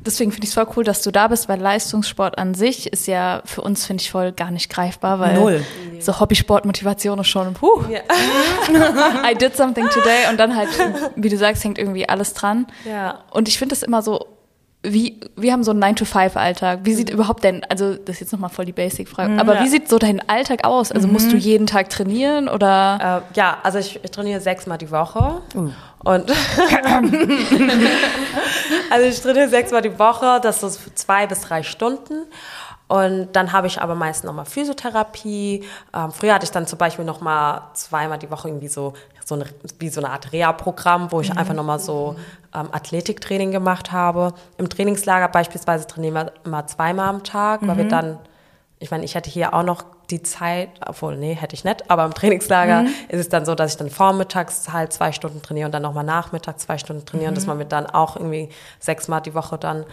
deswegen finde ich es voll cool, dass du da bist, weil Leistungssport an sich ist ja für uns, finde ich, voll gar nicht greifbar, weil Null. so Hobbysport-Motivation ist schon, puh, I did something today und dann halt, wie du sagst, hängt irgendwie alles dran. Ja. Und ich finde es immer so, wie, wir haben so einen 9-to-5-Alltag. Wie sieht überhaupt denn, also das ist jetzt nochmal voll die Basic-Frage, aber Ja. wie sieht so dein Alltag aus? Also musst du jeden Tag trainieren oder? Äh, ja, also ich, ich trainiere sechsmal die Woche. Und also ich trainiere sechsmal die Woche, das ist zwei bis drei Stunden. Und dann habe ich aber meist nochmal Physiotherapie. Ähm, früher hatte ich dann zum Beispiel nochmal zweimal die Woche irgendwie so, so eine, wie so eine Art Reha-Programm, wo ich einfach nochmal so ähm, Athletiktraining gemacht habe. Im Trainingslager beispielsweise trainieren wir immer zweimal am Tag, weil wir dann ich meine, ich hätte hier auch noch die Zeit, obwohl, nee, hätte ich nicht, aber im Trainingslager ist es dann so, dass ich dann vormittags halt zwei Stunden trainiere und dann nochmal nachmittags zwei Stunden trainiere und dass man mit dann auch irgendwie sechsmal die Woche dann,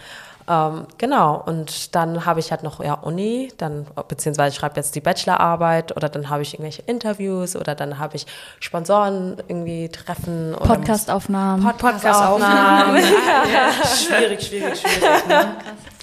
ähm, genau, und dann habe ich halt noch, ja, Uni, dann, beziehungsweise ich schreibe jetzt die Bachelorarbeit oder dann habe ich irgendwelche Interviews oder dann habe ich Sponsoren irgendwie treffen oder Podcastaufnahmen. Podcastaufnahmen. Schwierig, schwierig, schwierig. Ne?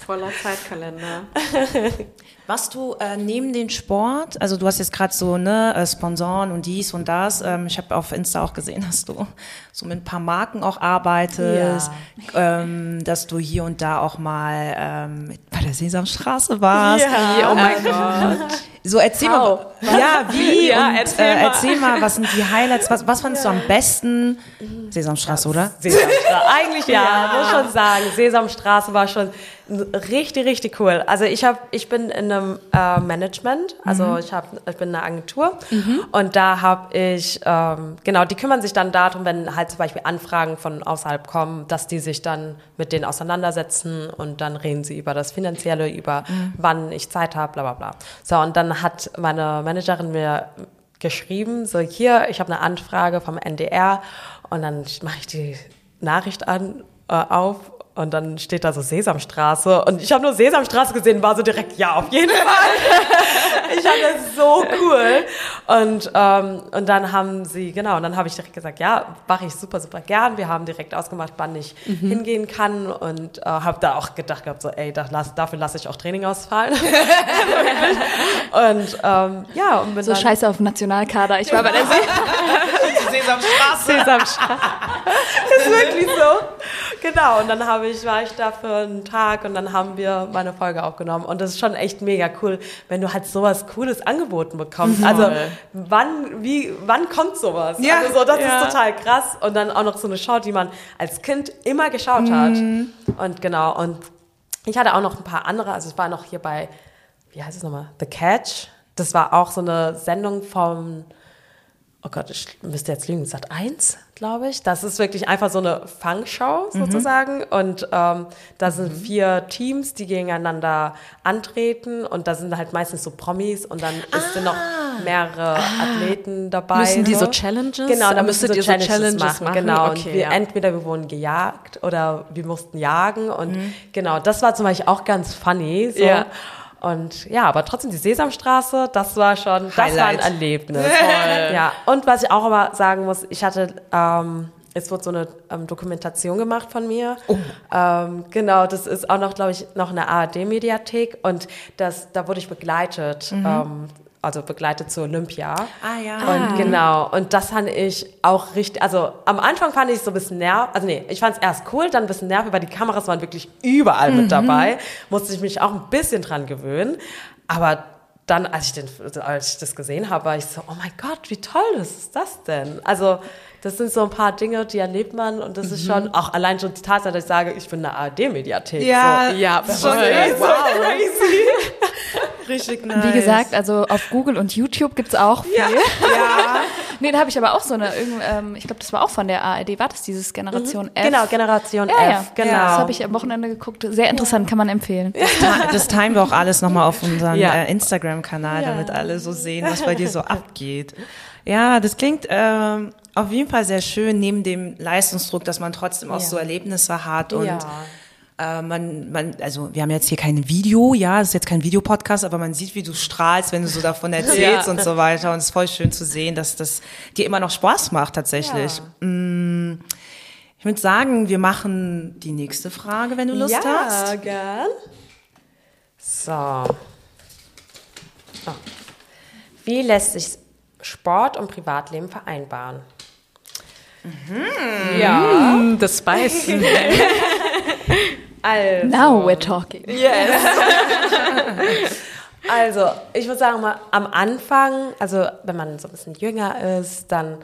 Voller Zeitkalender. Machst du äh, neben den Sport, also du hast jetzt gerade so ne äh, Sponsoren und dies und das. Ähm, ich habe auf Insta auch gesehen, dass du so mit ein paar Marken auch arbeitest, ähm, dass du hier und da auch mal ähm, bei der Sesamstraße warst. Ja. Oh mein Gott. So erzähl mal, ja wie Ja, und erzähl äh, mal. erzähl mal, was sind die Highlights? Was, was fandest du am besten? Sesamstraße, oder? Sesamstraße. Eigentlich ja, muss schon sagen. Sesamstraße war schon richtig, richtig cool. Also ich habe, ich bin in einem äh, Management, also ich habe, ich bin in einer Agentur und da habe ich, ähm, genau, die kümmern sich dann darum, wenn halt zum Beispiel Anfragen von außerhalb kommen, dass die sich dann mit denen auseinandersetzen und dann reden sie über das Finanzielle, über wann ich Zeit habe, bla bla bla. So und dann hat meine Managerin mir geschrieben, so hier, ich habe eine Anfrage vom NDR und dann mache ich die Nachricht an, äh, auf und dann steht da so Sesamstraße und ich habe nur Sesamstraße gesehen, war so direkt, ja, auf jeden Fall. ich fand das so cool. Und, ähm, und dann haben sie, genau, und dann habe ich direkt gesagt, ja, mache ich super, super gern. Wir haben direkt ausgemacht, wann ich hingehen kann und äh, habe da auch gedacht gehabt, so, ey, lass, dafür lasse ich auch Training ausfallen. und ähm, ja, und So dann, scheiße auf Nationalkader. Ich war bei der See. Sesamstraße. Sesamstraße. ist wirklich so. Genau, und dann habe ich, war ich da für einen Tag und dann haben wir meine Folge aufgenommen. Und das ist schon echt mega cool, wenn du halt sowas Cooles angeboten bekommst. Also wann, wie, wann kommt sowas? Ja, also so, das ja. ist total krass. Und dann auch noch so eine Show, die man als Kind immer geschaut hat. Und genau, und ich hatte auch noch ein paar andere, also es war noch hier bei, wie heißt es nochmal? The Catch. Das war auch so eine Sendung vom oh Gott, ich müsste jetzt lügen, Sat 1, glaube ich. Das ist wirklich einfach so eine Fangshow sozusagen. Und ähm, da sind vier Teams, die gegeneinander antreten. Und da sind halt meistens so Promis und dann ist sind noch mehrere Athleten dabei. Müssen die so Challenges? Genau, da Müsstet müssen ihr so Challenges, Challenges machen. machen? Genau, und Okay, wir, ja. entweder wir wurden gejagt oder wir mussten jagen. Und genau, das war zum Beispiel auch ganz funny. So. Ja. Und ja, aber trotzdem die Sesamstraße, das war schon, das war ein. Erlebnis. Ja, und was ich auch aber sagen muss, ich hatte, ähm, es wurde so eine ähm, Dokumentation gemacht von mir. Ähm, genau, das ist auch noch, glaube ich, noch eine ARD-Mediathek und das, da wurde ich begleitet. Ähm, also begleitet zur Olympia. Ah, ja. Und genau, und das fand ich auch richtig, also am Anfang fand ich es so ein bisschen nerv, also nee, ich fand es erst cool, dann ein bisschen nervig, weil die Kameras waren wirklich überall mit dabei. Musste ich mich auch ein bisschen dran gewöhnen. Aber dann, als ich, den, als ich das gesehen habe, war ich so, oh mein Gott, wie toll ist das denn? Also, das sind so ein paar Dinge, die erlebt man und das ist schon, auch allein schon die Tatsache, dass ich sage, ich bin eine ARD-Mediathek. Ja, so, Ja, das voll. ist so crazy. Richtig nice. Wie gesagt, also auf Google und YouTube gibt's auch viel. ja. Nee, da habe ich aber auch so eine, irgend- ähm, ich glaube, das war auch von der ARD, war das dieses Generation F? Genau, Generation Ja, ja. F, genau. Das habe ich am Wochenende geguckt. Sehr interessant, kann man empfehlen. Das teilen wir auch alles nochmal auf unseren Ja. äh, Instagram-Kanal, damit alle so sehen, was bei dir so abgeht. Ja, das klingt ähm, auf jeden Fall sehr schön, neben dem Leistungsdruck, dass man trotzdem auch Ja. so Erlebnisse hat und Ja. äh, man, man, also wir haben jetzt hier kein Video, ja, es ist jetzt kein Videopodcast, aber man sieht, wie du strahlst, wenn du so davon erzählst Ja. und so weiter. Und es ist voll schön zu sehen, dass das dir immer noch Spaß macht tatsächlich. Mm, Ich würde sagen, wir machen die nächste Frage, wenn du Lust ja, hast. gern. So. Oh. Wie lässt sich Sport und Privatleben vereinbaren? Ja. Mm, Das Spice. Also, Now we're talking. Yes. also, ich würde sagen mal, am Anfang, also wenn man so ein bisschen jünger ist, dann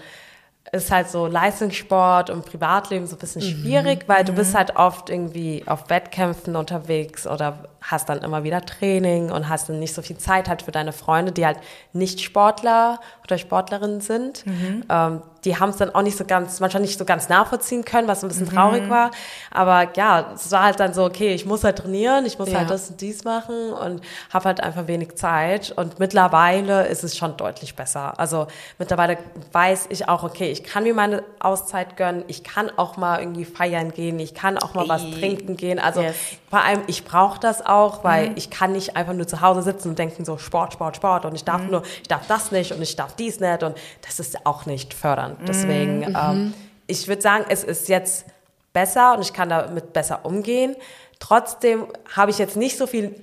ist halt so Leistungssport und Privatleben so ein bisschen schwierig, weil du bist halt oft irgendwie auf Wettkämpfen unterwegs oder hast dann immer wieder Training und hast dann nicht so viel Zeit halt für deine Freunde, die halt nicht Sportler oder Sportlerinnen sind. Ähm, die haben es dann auch nicht so ganz, manchmal nicht so ganz nachvollziehen können, was ein bisschen traurig war. Aber ja, es war halt dann so, okay, ich muss halt trainieren, ich muss Ja. halt das und dies machen und habe halt einfach wenig Zeit. Und mittlerweile ist es schon deutlich besser. Also mittlerweile weiß ich auch, okay, ich kann mir meine Auszeit gönnen, ich kann auch mal irgendwie feiern gehen, ich kann auch mal was trinken gehen. Also Yes. vor allem, ich brauche das auch, weil ich kann nicht einfach nur zu Hause sitzen und denken so Sport, Sport, Sport und ich darf nur, ich darf das nicht und ich darf dies nicht und das ist auch nicht fördernd. Deswegen, ähm, ich würde sagen, es ist jetzt besser und ich kann damit besser umgehen. Trotzdem habe ich jetzt nicht so viel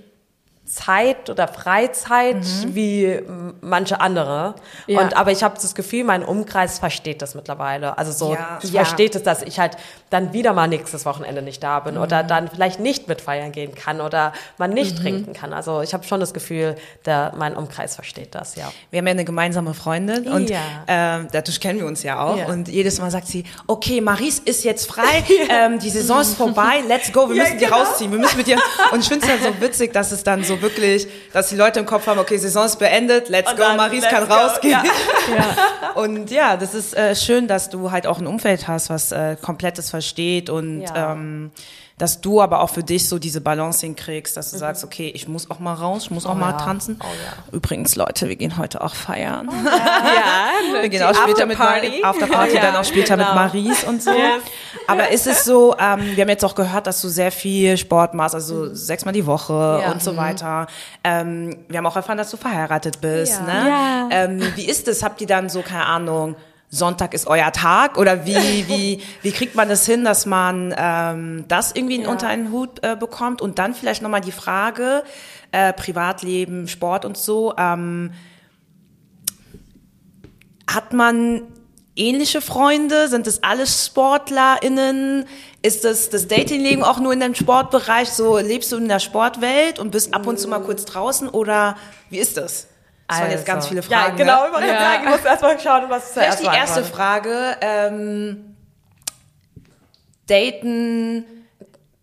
Zeit oder Freizeit wie m- manche andere. Ja. Und aber ich habe das Gefühl, mein Umkreis versteht das mittlerweile. Also so Ja. Ja. versteht es, dass ich halt dann wieder mal nächstes Wochenende nicht da bin oder dann vielleicht nicht mit feiern gehen kann oder man nicht trinken kann. Also ich habe schon das Gefühl, der, mein Umkreis versteht das, ja. Wir haben ja eine gemeinsame Freundin und Ja. ähm, dadurch kennen wir uns ja auch. Ja. Und jedes Mal sagt sie, okay, Maries ist jetzt frei, ähm, die Saison ist vorbei, let's go, wir Ja, müssen die genau. rausziehen, wir müssen mit ihr. Und ich finde es halt so witzig, dass es dann so wirklich, dass die Leute im Kopf haben, okay, Saison ist beendet, let's Und go, Maries let's kann go, rausgehen. ja. Und ja, das ist äh, schön, dass du halt auch ein Umfeld hast, was äh, komplettes versteht und Ja. ähm, dass du aber auch für dich so diese Balance hinkriegst, dass du sagst, okay, ich muss auch mal raus, ich muss auch mal Mhm. ja. tanzen. Oh ja. Übrigens, Leute, wir gehen heute auch feiern. ja, Wir gehen auch später mit Afterparty. Afterparty, Ja, dann auch später genau. mit Maries und so. Yes. Aber ist es so, ähm, wir haben jetzt auch gehört, dass du sehr viel Sport machst, also sechsmal die Woche Mhm. Ja. und so weiter. Ähm, wir haben auch erfahren, dass du verheiratet bist. Ja. Ne? Ja. Ähm, wie ist es? Habt ihr dann so, keine Ahnung, Sonntag ist euer Tag oder wie, wie, wie kriegt man das hin, dass man ähm, das irgendwie unter einen Hut äh, bekommt? Und dann vielleicht nochmal die Frage, äh, Privatleben, Sport und so, ähm, hat man ähnliche Freunde? Sind es alles SportlerInnen? Ist das das Datingleben auch nur in dem Sportbereich? So lebst du in der Sportwelt und bist ab und zu mal kurz draußen oder wie ist das? Das waren jetzt ganz viele Fragen. Also, Ja, genau, Ne? ich wollte Ja. sagen, ich muss erstmal schauen, was zuerst Vielleicht die erste. Frage. Ähm, daten,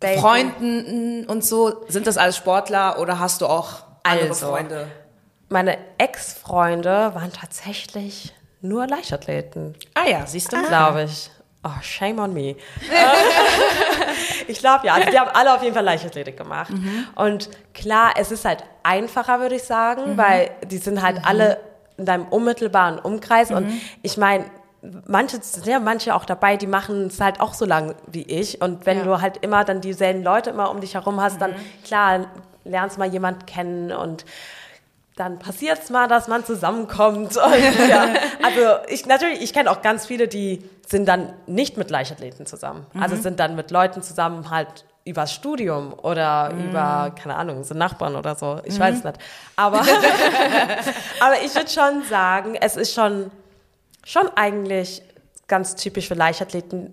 Daten. Freunden und so, sind das alles Sportler oder hast du auch andere Also. Freunde? Meine Ex-Freunde waren tatsächlich nur Leichtathleten. Ah ja, siehst du? glaube ich. Oh, shame on me. ich glaube ja, also die haben alle auf jeden Fall Leichtathletik gemacht. Und klar, es ist halt einfacher, würde ich sagen, weil die sind halt alle in deinem unmittelbaren Umkreis. Und ich meine, manche sind ja manche auch dabei, die machen es halt auch so lang wie ich. Und wenn Ja. du halt immer dann dieselben Leute immer um dich herum hast, dann klar lernst mal jemand kennen und dann passiert es mal, dass man zusammenkommt. Und, ja. Also ich natürlich, ich kenne auch ganz viele, die sind dann nicht mit Leichtathleten zusammen. Also sind dann mit Leuten zusammen halt übers Studium oder über, keine Ahnung, so Nachbarn oder so. Ich weiß nicht. Aber, aber ich würde schon sagen, es ist schon, schon eigentlich ganz typisch für Leichtathleten,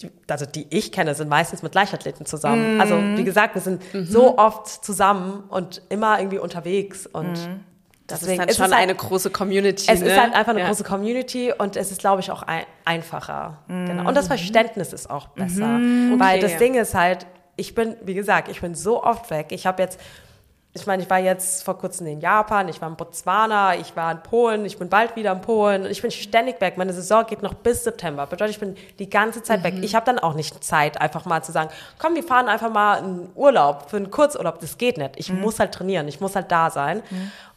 die, also die ich kenne, sind meistens mit Leichtathleten zusammen. Also wie gesagt, wir sind so oft zusammen und immer irgendwie unterwegs und Das Deswegen ist dann schon halt, eine große Community. Es ne? ist halt einfach eine ja. große Community und es ist, glaube ich, auch ein, einfacher. Genau. Und das Verständnis ist auch besser. Weil Okay. das Ding ist halt, ich bin, wie gesagt, ich bin so oft weg. Ich habe jetzt, ich meine, ich war jetzt vor kurzem in Japan, ich war in Botswana, ich war in Polen, ich bin bald wieder in Polen. Ich bin ständig weg. Meine Saison geht noch bis September. Bedeutet, ich bin die ganze Zeit weg. Ich habe dann auch nicht Zeit, einfach mal zu sagen, komm, wir fahren einfach mal in Urlaub, für einen Kurzurlaub. Das geht nicht. Ich muss halt trainieren, ich muss halt da sein.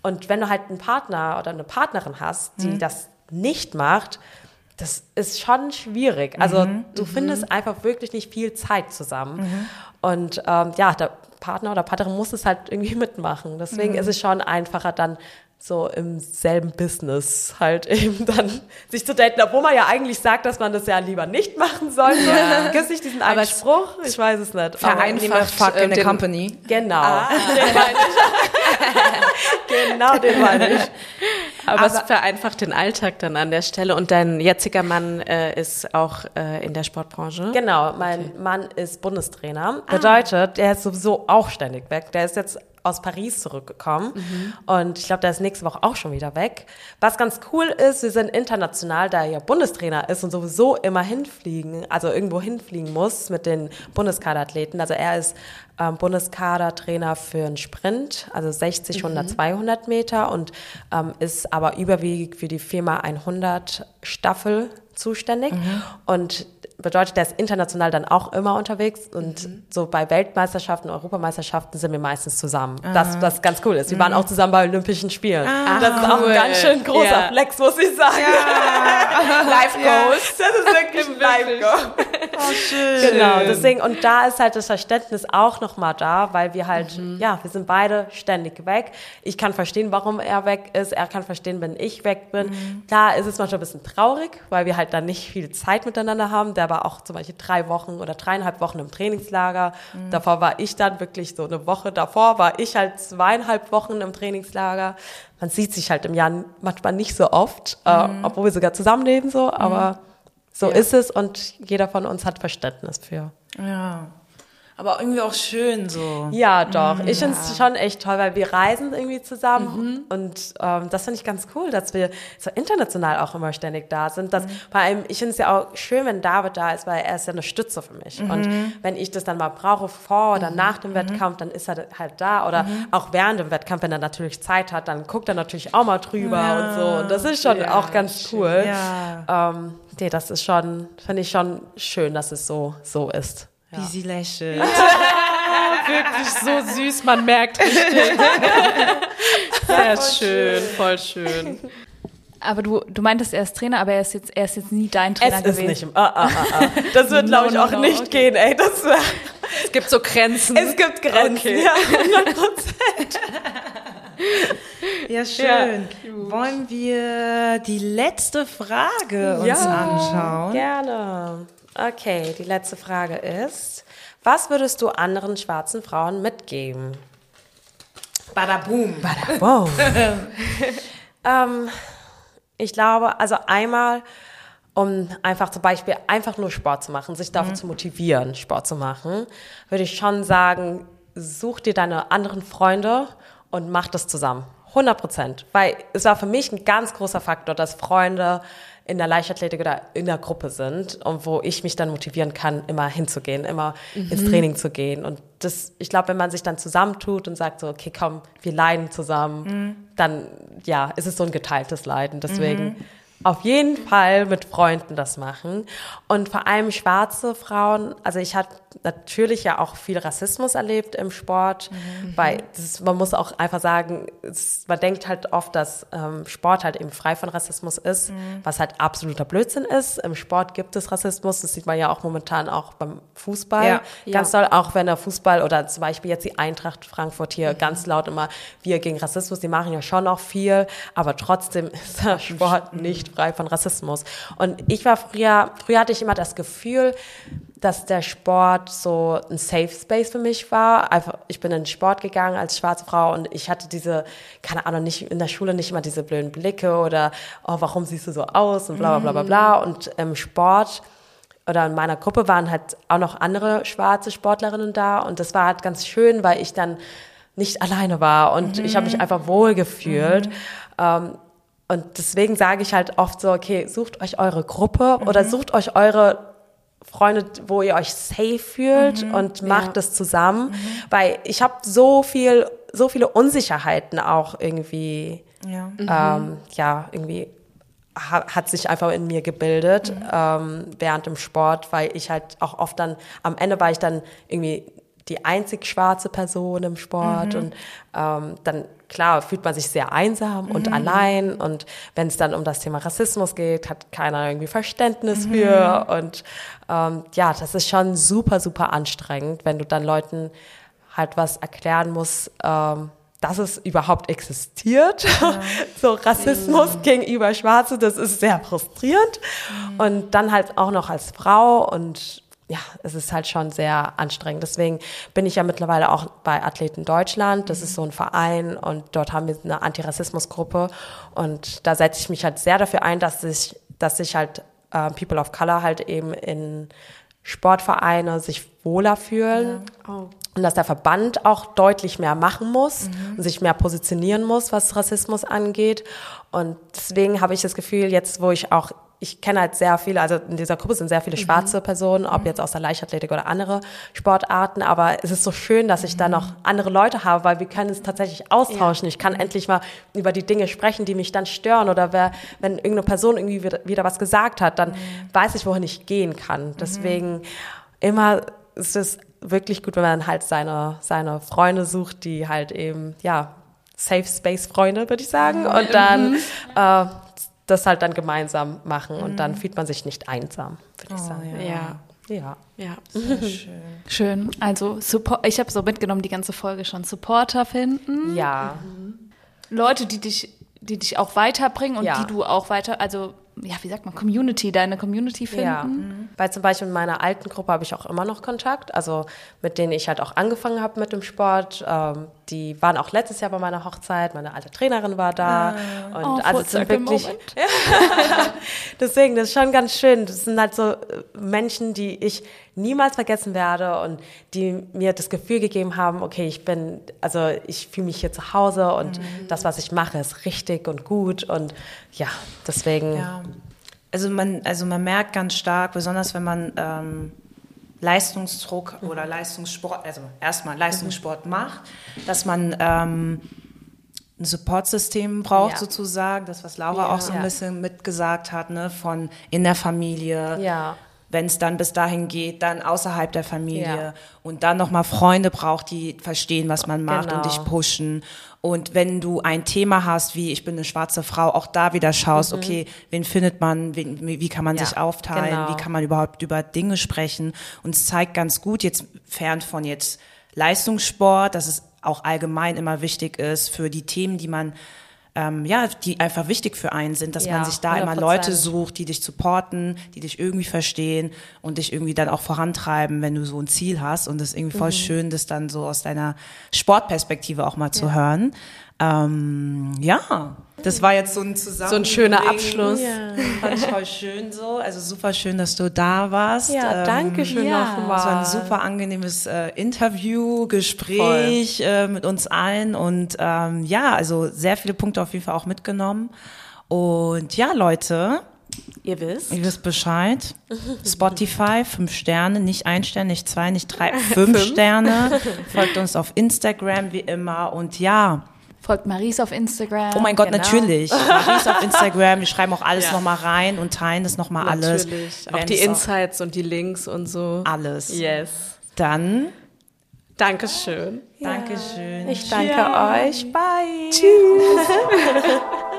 Und wenn du halt einen Partner oder eine Partnerin hast, die das nicht macht, das ist schon schwierig. Also du findest einfach wirklich nicht viel Zeit zusammen. Und ähm, ja, der Partner oder Partnerin muss es halt irgendwie mitmachen. Deswegen ist es schon einfacher dann so im selben Business halt eben dann sich zu daten, obwohl man ja eigentlich sagt, dass man das ja lieber nicht machen sollte. Ja. Gibt es nicht diesen einen Aber Spruch? Ich weiß es nicht. Aber- vereinfacht Fuck in the company. Genau. Den meine ich. genau, den meine ich. aber, es vereinfacht den Alltag dann an der Stelle. Und dein jetziger Mann äh, ist auch äh, in der Sportbranche. Genau, mein Mann ist Bundestrainer. Bedeutet, der ist sowieso auch ständig weg. Der ist jetzt aus Paris zurückgekommen. Und ich glaube, der ist nächste Woche auch schon wieder weg. Was ganz cool ist, wir sind international, da er ja Bundestrainer ist und sowieso immer hinfliegen, also irgendwo hinfliegen muss mit den Bundeskaderathleten. Also er ist ähm, Bundeskadertrainer für einen Sprint, also 60, 100, 200 Meter und ähm, ist aber überwiegend für die Firma 100 Staffel zuständig. Und bedeutet, der ist international dann auch immer unterwegs und so bei Weltmeisterschaften, Europameisterschaften sind wir meistens zusammen. Das, was ganz cool ist. Wir waren auch zusammen bei Olympischen Spielen. das ist auch cool. ein ganz schön großer Ja. Flex, muss ich sagen. Life Goals. Das ist wirklich ein Live-Go. Oh, schön. Genau, deswegen, und da ist halt das Verständnis auch nochmal da, weil wir halt, ja, wir sind beide ständig weg. Ich kann verstehen, warum er weg ist. Er kann verstehen, wenn ich weg bin. Klar ist es manchmal ein bisschen traurig, weil wir halt dann nicht viel Zeit miteinander haben. Der war auch zum Beispiel drei Wochen oder dreieinhalb Wochen im Trainingslager. Davor war ich dann wirklich so eine Woche davor, war ich halt zweieinhalb Wochen im Trainingslager. Man sieht sich halt im Jahr manchmal nicht so oft, äh, obwohl wir sogar zusammenleben so, aber so ist es und jeder von uns hat Verständnis für. Ja. Aber irgendwie auch schön so. Ja, doch. Ich finde es schon echt toll, weil wir reisen irgendwie zusammen und ähm, das finde ich ganz cool, dass wir so international auch immer ständig da sind. Dass, Vor allem, ich finde es ja auch schön, wenn David da ist, weil er ist ja eine Stütze für mich. Und wenn ich das dann mal brauche vor oder nach dem Wettkampf, dann ist er halt da. Oder auch während dem Wettkampf, wenn er natürlich Zeit hat, dann guckt er natürlich auch mal drüber und so. Und das ist schon auch ganz cool. Ja. Ähm, nee, das ist schon, finde ich schon schön, dass es so, so ist. Wie sie lächelt. Wirklich so süß, man merkt richtig. Sehr schön, voll schön. Aber du, du meintest, er ist Trainer, aber er ist jetzt, er ist jetzt nie dein Trainer Es gewesen. ist nicht. Ah, ah, ah, ah. Das wird, glaube ich, No, no, auch no, nicht okay. gehen, ey. Das Es gibt so Grenzen. es gibt Grenzen. Okay. Ja, 100 Prozent. Ja, schön. Wollen wir die letzte Frage uns anschauen? Gerne. Okay, die letzte Frage ist: Was würdest du anderen schwarzen Frauen mitgeben? Badaboom. Wow. ähm, ich glaube, also einmal, um einfach zum Beispiel einfach nur Sport zu machen, sich dafür zu motivieren, Sport zu machen, würde ich schon sagen, such dir deine anderen Freunde und mach das zusammen. 100 Prozent. Weil es war für mich ein ganz großer Faktor, dass Freunde in der Leichtathletik oder in der Gruppe sind und wo ich mich dann motivieren kann, immer hinzugehen, immer ins Training zu gehen. Und das, ich glaube, wenn man sich dann zusammentut und sagt so, okay, komm, wir leiden zusammen, dann, ja, ist es so ein geteiltes Leiden. Deswegen auf jeden Fall mit Freunden das machen. Und vor allem schwarze Frauen, also ich hatte natürlich ja auch viel Rassismus erlebt im Sport, weil das man muss auch einfach sagen, es, man denkt halt oft, dass ähm, Sport halt eben frei von Rassismus ist, was halt absoluter Blödsinn ist. Im Sport gibt es Rassismus, das sieht man ja auch momentan auch beim Fußball. Ja. Ganz toll, auch wenn der Fußball oder zum Beispiel jetzt die Eintracht Frankfurt hier ganz laut immer, wir gegen Rassismus, die machen ja schon auch viel, aber trotzdem ist der Sport nicht frei von Rassismus. Und ich war früher, früher hatte ich immer das Gefühl, dass der Sport so ein Safe Space für mich war. Einfach, ich bin in den Sport gegangen als schwarze Frau und ich hatte diese, keine Ahnung, nicht in der Schule nicht immer diese blöden Blicke oder oh, warum siehst du so aus und bla bla bla bla bla. Und im Sport oder in meiner Gruppe waren halt auch noch andere schwarze Sportlerinnen da und das war halt ganz schön, weil ich dann nicht alleine war und ich habe mich einfach wohl gefühlt. Ähm, und deswegen sage ich halt oft so, okay, sucht euch eure Gruppe oder sucht euch eure Freunde, wo ihr euch safe fühlt und macht es zusammen, weil ich habe so viel, so viele Unsicherheiten auch irgendwie, Ja. ähm, ja, irgendwie ha hat sich einfach in mir gebildet ähm, während dem Sport, weil ich halt auch oft dann, am Ende war ich dann irgendwie die einzig schwarze Person im Sport. Und ähm, dann klar fühlt man sich sehr einsam und allein. Und wenn es dann um das Thema Rassismus geht, hat keiner irgendwie Verständnis für. Und ähm, ja, das ist schon super, super anstrengend, wenn du dann Leuten halt was erklären musst, ähm, dass es überhaupt existiert. so Rassismus gegenüber Schwarze, das ist sehr frustrierend. Und dann halt auch noch als Frau und ja, es ist halt schon sehr anstrengend. Deswegen bin ich ja mittlerweile auch bei Athleten Deutschland. Das ist so ein Verein und dort haben wir eine Antirassismusgruppe. Und da setze ich mich halt sehr dafür ein, dass sich, dass sich halt äh, People of Color halt eben in Sportvereine sich wohler fühlen. Oh. Und dass der Verband auch deutlich mehr machen muss und sich mehr positionieren muss, was Rassismus angeht. Und deswegen habe ich das Gefühl, jetzt wo ich auch, ich kenne halt sehr viele, also in dieser Gruppe sind sehr viele schwarze Personen, ob jetzt aus der Leichtathletik oder andere Sportarten, aber es ist so schön, dass ich da noch andere Leute habe, weil wir können es tatsächlich austauschen. Ich kann endlich mal über die Dinge sprechen, die mich dann stören oder wer, wenn irgendeine Person irgendwie wieder, wieder was gesagt hat, dann weiß ich, wohin ich gehen kann. Deswegen immer ist es wirklich gut, wenn man halt seine, seine Freunde sucht, die halt eben, ja, Safe Space Freunde, würde ich sagen. Und dann äh, das halt dann gemeinsam machen und dann fühlt man sich nicht einsam, würde ich sagen. Ja. Ja. Ja. Schön. Also Support, ich habe so mitgenommen die ganze Folge schon. Supporter finden, Ja. Leute, die dich, die dich auch weiterbringen und Ja. die du auch weiter, also ja, wie sagt man, Community, deine Community finden. Ja, weil zum Beispiel in meiner alten Gruppe habe ich auch immer noch Kontakt, also mit denen ich halt auch angefangen habe mit dem Sport. Ähm, die waren auch letztes Jahr bei meiner Hochzeit, meine alte Trainerin war da. Und Oh, also es sind wirklich. Deswegen, das ist schon ganz schön. Das sind halt so äh, Menschen, die ich niemals vergessen werde und die mir das Gefühl gegeben haben, okay, ich bin, also ich fühle mich hier zu Hause und das, was ich mache, ist richtig und gut und ja, deswegen. Ja. Also man, also man merkt ganz stark, besonders wenn man ähm, Leistungsdruck oder Leistungssport, also erstmal Leistungssport macht, dass man ähm, ein Supportsystem braucht Ja. sozusagen, das was Laura Ja. auch so ein bisschen mitgesagt hat, ne, von in der Familie. Ja. Wenn es dann bis dahin geht, dann außerhalb der Familie Ja. und dann nochmal Freunde braucht, die verstehen, was man macht und Genau. dich pushen. Und wenn du ein Thema hast, wie ich bin eine schwarze Frau, auch da wieder schaust, okay, wen findet man, wen, wie kann man Mhm. Ja, sich aufteilen, genau. wie kann man überhaupt über Dinge sprechen. Und es zeigt ganz gut, jetzt fern von jetzt Leistungssport, dass es auch allgemein immer wichtig ist für die Themen, die man ähm, ja, die einfach wichtig für einen sind, dass Ja, man sich da immer 100%. Leute sucht, die dich supporten, die dich irgendwie verstehen und dich irgendwie dann auch vorantreiben, wenn du so ein Ziel hast. Und das ist irgendwie voll Mhm. schön, das dann so aus deiner Sportperspektive auch mal zu hören. Ähm, ja, das war jetzt so ein Zusammenhang. So ein schöner Abschluss. Fand ich voll schön so. Also super schön, dass du da warst. Ja, Ähm, danke schön ja. nochmal. es war ein super angenehmes äh, Interview, Gespräch äh, mit uns allen und ähm, ja, also sehr viele Punkte auf jeden Fall auch mitgenommen. Und ja, Leute, Ihr wisst. ihr wisst Bescheid. Spotify, fünf Sterne, nicht ein Stern, nicht zwei, nicht drei, fünf Sterne. Folgt uns auf Instagram wie immer und ja, Folgt Maries auf Instagram. oh mein Gott, Genau. natürlich. Marie auf Instagram, wir schreiben auch alles nochmal rein und teilen das nochmal alles. Natürlich. Auch die Insights und die Links und so. Alles. Yes. Dann, Dankeschön. Dankeschön. Ich danke euch. Bye. Tschüss.